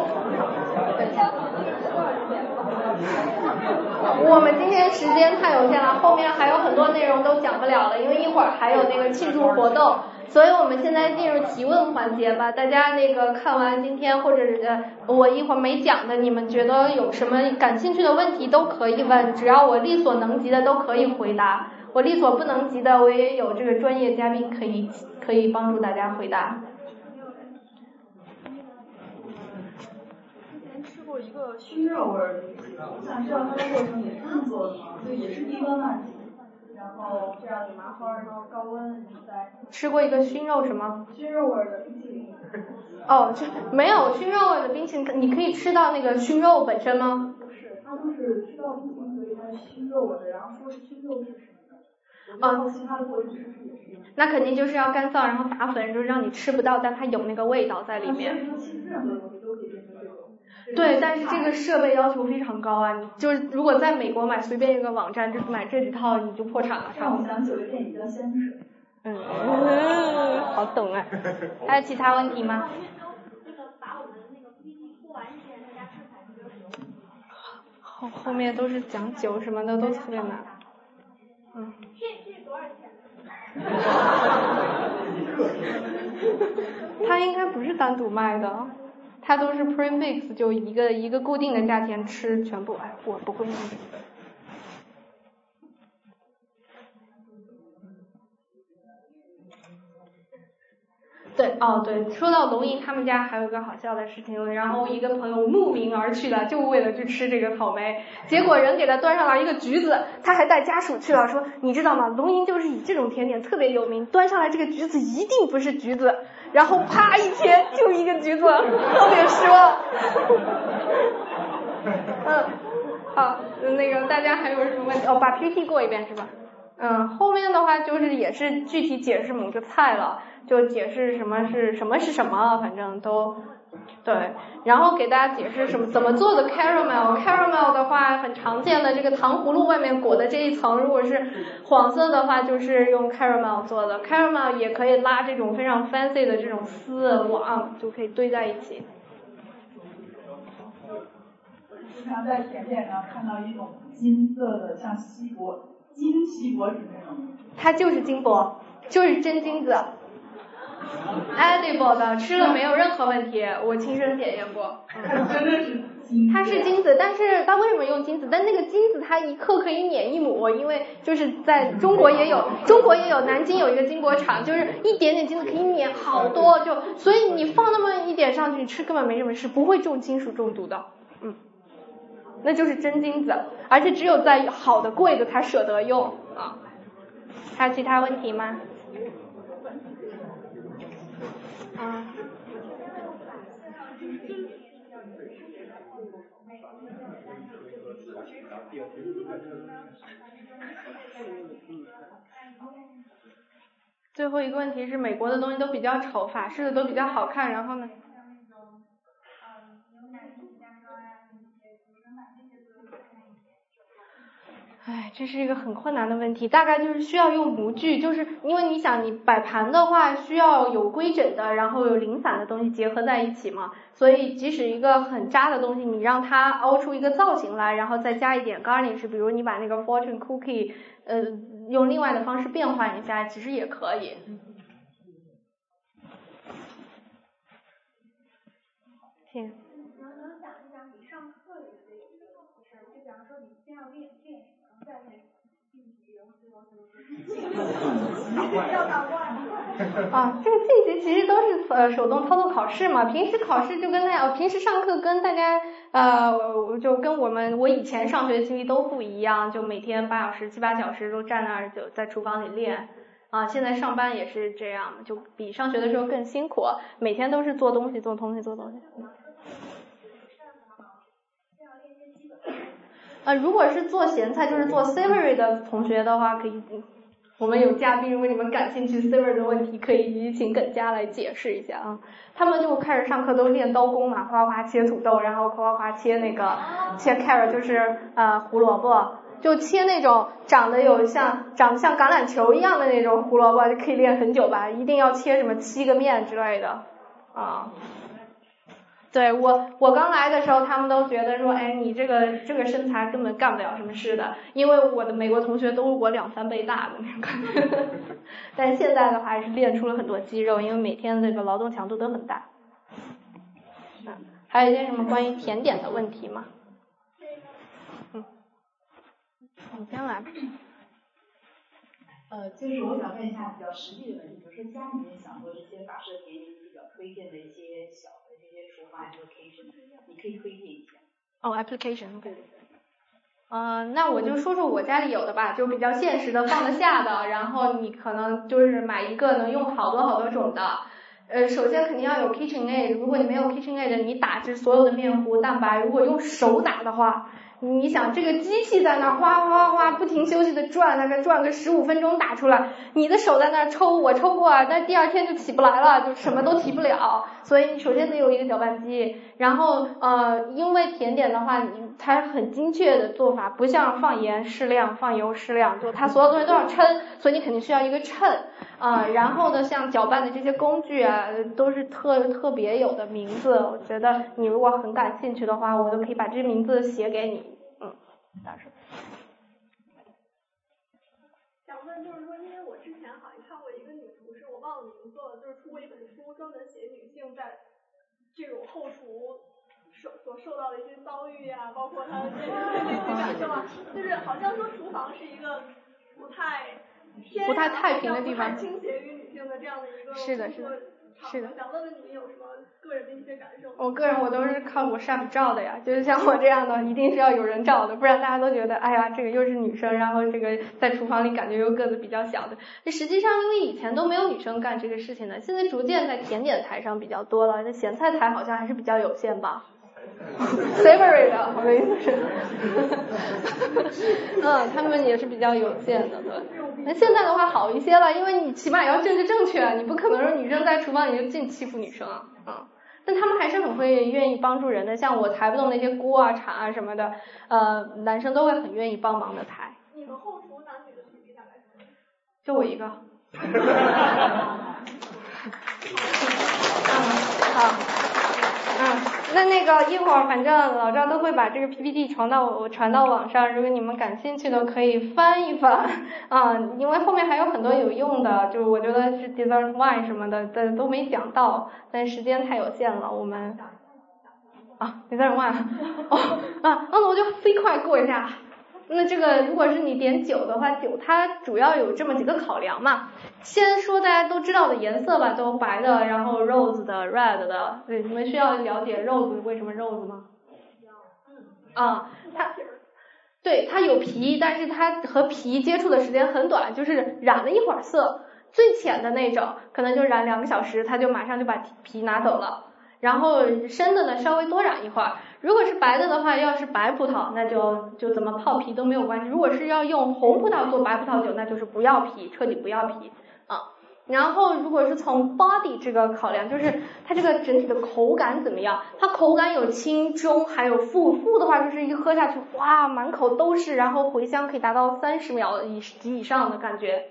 我们今天时间太有限了，后面还有很多内容都讲不了了，因为一会儿还有那个庆祝活动，所以我们现在进入提问环节吧。大家那个看完今天或者是我一会儿没讲的，你们觉得有什么感兴趣的问题都可以问，只要我力所能及的都可以回答。我力所不能及的，我也有这个专业嘉宾可以可以帮助大家回答。之前吃过一个熏肉味儿的，我想知道它的过程也是这么做的吗？就也是低温慢煮，然后这样的麻花，然后高温再。吃过一个熏肉什么？熏肉味儿的冰淇淋。哦，就没有熏肉味的冰淇淋，你可以吃到那个熏肉本身吗？不是，它都是吃到冰淇淋，所以它是熏肉味的，然后说是熏肉是什么的？哦，其他的过程是不是也是？那肯定就是要干燥，然后打粉，就是让你吃不到，但它有那个味道在里面。所以说，其实任何东西都可以变成这种。对，但是这个设备要求非常高啊！你就是如果在美国买随便一个网站，就买这几套你就破产了。让我想起有个电影叫《仙水》。嗯，好懂啊！还有其他问题吗？后后面都是讲酒什么的，都特别难。嗯。这这多少钱？他应该不是单独卖的。它都是 premix，就一个一个固定的价钱吃全部。哎，我不会用。对，哦对，说到龙吟他们家还有个好笑的事情，然后一个朋友慕名而去的，就为了去吃这个草莓，结果人给他端上来一个橘子，他还带家属去了，说你知道吗？龙吟就是以这种甜点特别有名，端上来这个橘子一定不是橘子，然后啪一切就一个橘子，特别失望。嗯，好，那个大家还有什么问题？哦，把 PPT 过一遍是吧？嗯，后面的话就是也是具体解释某个菜了，就解释什么是什么是什么，反正都对。然后给大家解释什么怎么做的 caramel，caramel 的话很常见的这个糖葫芦外面裹的这一层，如果是黄色的话就是用 caramel 做的，caramel 也可以拉这种非常 fancy 的这种丝网，就可以堆在一起。经常在甜点上看到一种金色的，像锡箔。金锡箔纸那种，它就是金箔，就是真金子，edible 的，吃了没有任何问题，我亲身检验过。真的是金。它是金子，但是它为什么用金子？但那个金子它一克可以碾一亩，因为就是在中国也有，中国也有，南京有一个金箔厂，就是一点点金子可以碾好多，就所以你放那么一点上去，吃根本没什么事，不会重金属中毒的。那就是真金子，而且只有在好的贵的才舍得用啊。还有其他问题吗？啊。最后一个问题是，美国的东西都比较丑，法式的都比较好看，然后呢？哎，这是一个很困难的问题，大概就是需要用模具，就是因为你想你摆盘的话，需要有规整的，然后有零散的东西结合在一起嘛，所以即使一个很渣的东西，你让它凹出一个造型来，然后再加一点 garnish，比如你把那个 fortune cookie，呃，用另外的方式变换一下，其实也可以。请。能能讲一讲你上课里的这个故事，就比方说你先要练练。啊，这个晋级其实都是呃手动操作考试嘛。平时考试就跟大家，平时上课跟大家呃就跟我们我以前上学的经历都不一样，就每天八小时七八小时都站那儿就在厨房里练啊。现在上班也是这样，就比上学的时候更辛苦，每天都是做东西做东西做东西。啊，如果是做咸菜，就是做 savory 的同学的话，可以，我们有嘉宾，如果你们感兴趣 savory 的问题，可以请耿佳来解释一下啊。他们就开始上课都练刀工嘛，哗哗切土豆，然后哗哗哗切那个切 carrot，就是呃胡萝卜，就切那种长得有像长得像橄榄球一样的那种胡萝卜，就可以练很久吧，一定要切什么七个面之类的啊。对我，我刚来的时候，他们都觉得说，哎，你这个这个身材根本干不了什么事的，因为我的美国同学都是我两三倍大的那种感觉。但现在的话，是练出了很多肌肉，因为每天那个劳动强度都很大。还有一些什么关于甜点的问题吗？嗯，你先来。呃，就是我想问一下比较实际的问题，比如说家里面想做这些法式甜点，比较推荐的一些小。application，你可以推荐一下。哦，application，对对对。嗯，那我就说说我家里有的吧，就比较现实的，放得下的。然后你可能就是买一个能用好多好多种的。呃，首先肯定要有 KitchenAid，如果你没有 KitchenAid，你打制所有的面糊蛋白，如果用手打的话。你想这个机器在那哗哗哗不停休息的转，在那转个十五分钟打出来，你的手在那抽，我抽过，但第二天就起不来了，就什么都提不了。所以你首先得有一个搅拌机，然后呃，因为甜点的话，它很精确的做法，不像放盐适量，放油适量，就它所有东西都要称，所以你肯定需要一个秤啊。然后呢，像搅拌的这些工具啊，都是特特别有的名字，我觉得你如果很感兴趣的话，我都可以把这些名字写给你。嗯大声。想问就是说，因为我之前好像看过一个女厨师，我忘了名字了，就是出过一本书，专门写女性在这种后厨受所受到的一些遭遇啊，包括他的这些 这些感受啊，就是好像说厨房是一个不太不太太平的地方，倾斜于女性的这样的一个是的是的是的。想问问你们有什么个人的一些感受？我个人我都是靠谱 chef 照的呀，就是像我这样的，一定是要有人照的，不然大家都觉得，哎呀，这个又是女生，然后这个在厨房里感觉又个子比较小的。那实际上，因为以前都没有女生干这个事情的，现在逐渐在甜点台上比较多了，那咸菜台好像还是比较有限吧。Savory 的，我的意思是，嗯，他们也是比较有限的，对。那现在的话好一些了，因为你起码要政治正确，你不可能说女生在厨房里就净欺负女生啊，嗯。但他们还是很会愿意帮助人的，像我抬不动那些锅啊、铲啊什么的，呃，男生都会很愿意帮忙的抬。你们后厨男女的比例大概是？就我一个。嗯，好。嗯，那那个一会儿反正老赵都会把这个 PPT 传到我传到网上，如果你们感兴趣的可以翻一翻。啊，因为后面还有很多有用的，就我觉得是 design one 什么的，但都没讲到，但时间太有限了，我们。啊 design one，哦啊，那我就飞快过一下。那这个如果是你点酒的话，酒它主要有这么几个考量嘛。先说大家都知道的颜色吧，都白的，然后 rose 的，red 的。对，你们需要了解 rose 为什么 rose 吗？啊，它，对，它有皮，但是它和皮接触的时间很短，就是染了一会儿色，最浅的那种可能就染两个小时，它就马上就把皮拿走了。然后深的呢，稍微多染一会儿。如果是白的的话，要是白葡萄，那就就怎么泡皮都没有关系。如果是要用红葡萄做白葡萄酒，那就是不要皮，彻底不要皮啊。然后如果是从 body 这个考量，就是它这个整体的口感怎么样？它口感有轻中，还有负。负的话就是一喝下去，哇，满口都是，然后回香可以达到三十秒以及以上的感觉。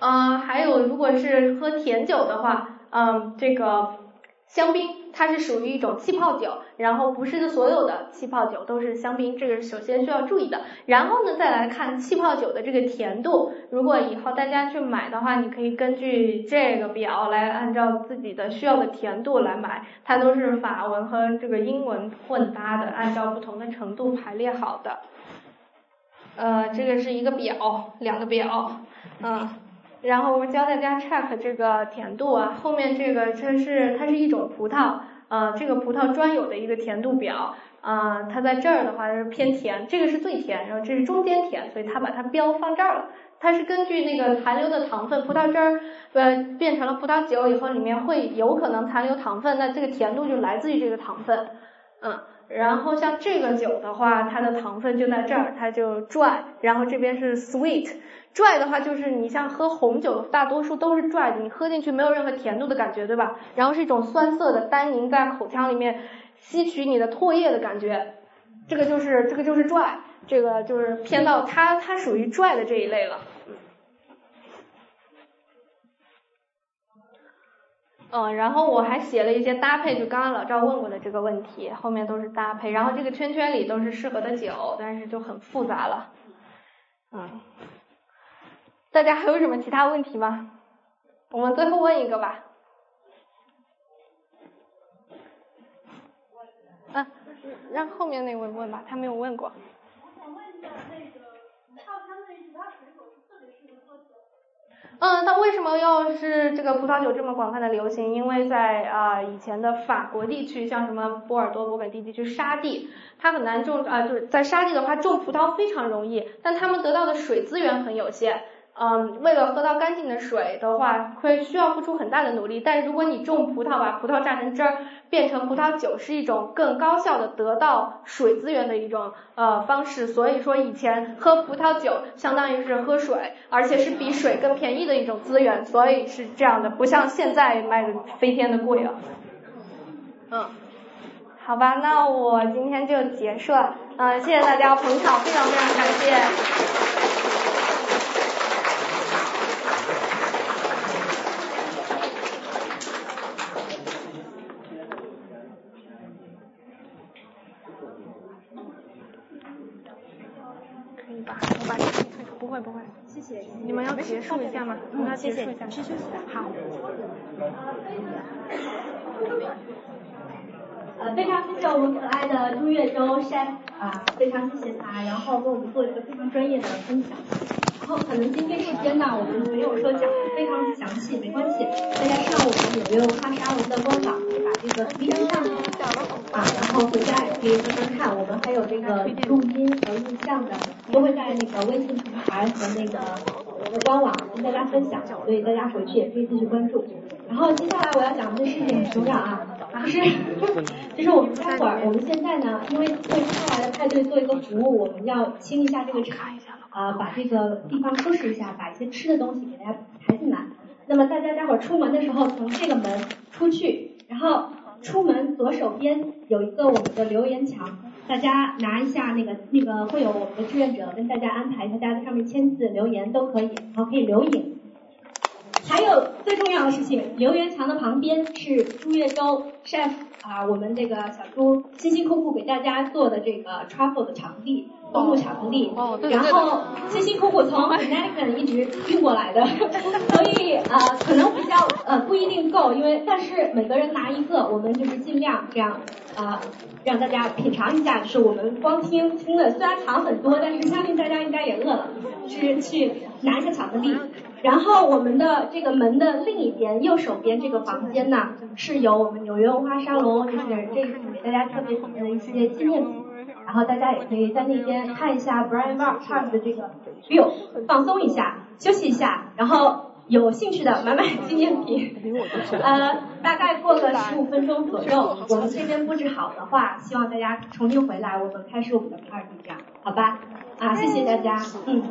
嗯，还有如果是喝甜酒的话，嗯，这个。香槟它是属于一种气泡酒，然后不是所有的气泡酒都是香槟，这个是首先需要注意的。然后呢，再来看气泡酒的这个甜度。如果以后大家去买的话，你可以根据这个表来按照自己的需要的甜度来买，它都是法文和这个英文混搭的，按照不同的程度排列好的。呃，这个是一个表，两个表，嗯。然后我教大家 check 这个甜度啊，后面这个这是它是一种葡萄，呃，这个葡萄专有的一个甜度表，啊，它在这儿的话是偏甜，这个是最甜，然后这是中间甜，所以它把它标放这儿了。它是根据那个残留的糖分，葡萄汁儿呃变成了葡萄酒以后，里面会有可能残留糖分，那这个甜度就来自于这个糖分，嗯。然后像这个酒的话，它的糖分就在这儿，它就 dry，然后这边是拽的话就是你像喝红酒，大多数都是 dry 的，你喝进去没有任何甜度的感觉，对吧？然后是一种酸涩的单宁在口腔里面吸取你的唾液的感觉，这个就是这个就是 dry，这个就是偏到它它属于 dry 的这一类了。嗯，然后我还写了一些搭配，就刚刚老赵问过的这个问题，后面都是搭配。然后这个圈圈里都是适合的酒，但是就很复杂了。嗯，大家还有什么其他问题吗？我们最后问一个吧。嗯，让后面那位问吧，他没有问过。嗯，那为什么要是这个葡萄酒这么广泛的流行？因为在啊以前的法国地区，像什么波尔多、勃艮第地区沙地，它很难种啊，就是在沙地的话种葡萄非常容易，但他们得到的水资源很有限。嗯，为了喝到干净的水的话，会需要付出很大的努力。但如果你种葡萄，把葡萄榨成汁儿，变成葡萄酒，是一种更高效的得到水资源的一种呃方式。所以说以前喝葡萄酒相当于是喝水，而且是比水更便宜的一种资源，所以是这样的，不像现在卖的飞天的贵了。嗯，好吧，那我今天就结束了。嗯，谢谢大家捧场，非常非常感谢。会不会？谢谢。你们要结束一下吗？嗯，谢谢。先休息。好。呃，非常谢谢我们可爱的朱月洲 chef 啊，非常谢谢他，然后给我们做一个非常专业的分享。然后可能今天时间呢，我们没有说讲的非常详细，没关系，大家上我们纽约文化沙龙的官网，把这个 PPT 上啊，然后回家也可以慢慢看，我们还有这个录音和录像的，都会在那个微信平台和那个我的官网跟大家分享，所以大家回去也可以继续关注。然后接下来我要讲的事情很重要啊，就是 就是我们待会儿我们现在呢，因为为接下来的派对做一个服务，我们要清一下这个场。啊，把这个地方收拾一下，把一些吃的东西给大家抬进来。那么大家待会儿出门的时候，从这个门出去，然后出门左手边有一个我们的留言墙，大家拿一下那个那个会有我们的志愿者跟大家安排一下，大家在上面签字留言都可以，然后可以留影。还有最重要的事情，留言墙的旁边是朱月洲 chef 啊，我们这个小朱辛辛苦苦给大家做的这个 truffle 的场地。公路巧克力，然后辛辛苦苦从 Connecticut 一直运过来的，所以呃可能比较呃不一定够，因为但是每个人拿一个，我们就是尽量这样啊让大家品尝一下，就是我们光听听的虽然糖很多，但是相信大家应该也饿了，是去拿一下巧克力。然后我们的这个门的另一边右手边这个房间呢，是由我们纽约文化沙龙，就是这次给大家特别准备的一些纪念品。然后大家也可以在那边看一下 Brian Park 的这个 view，放松一下，休息一下，然后有兴趣的买买纪念品。呃，大概过个十五分钟左右，我们这边布置好的话，希望大家重新回来，我们开始我们的 party，这样，好吧？啊，谢谢大家，嗯。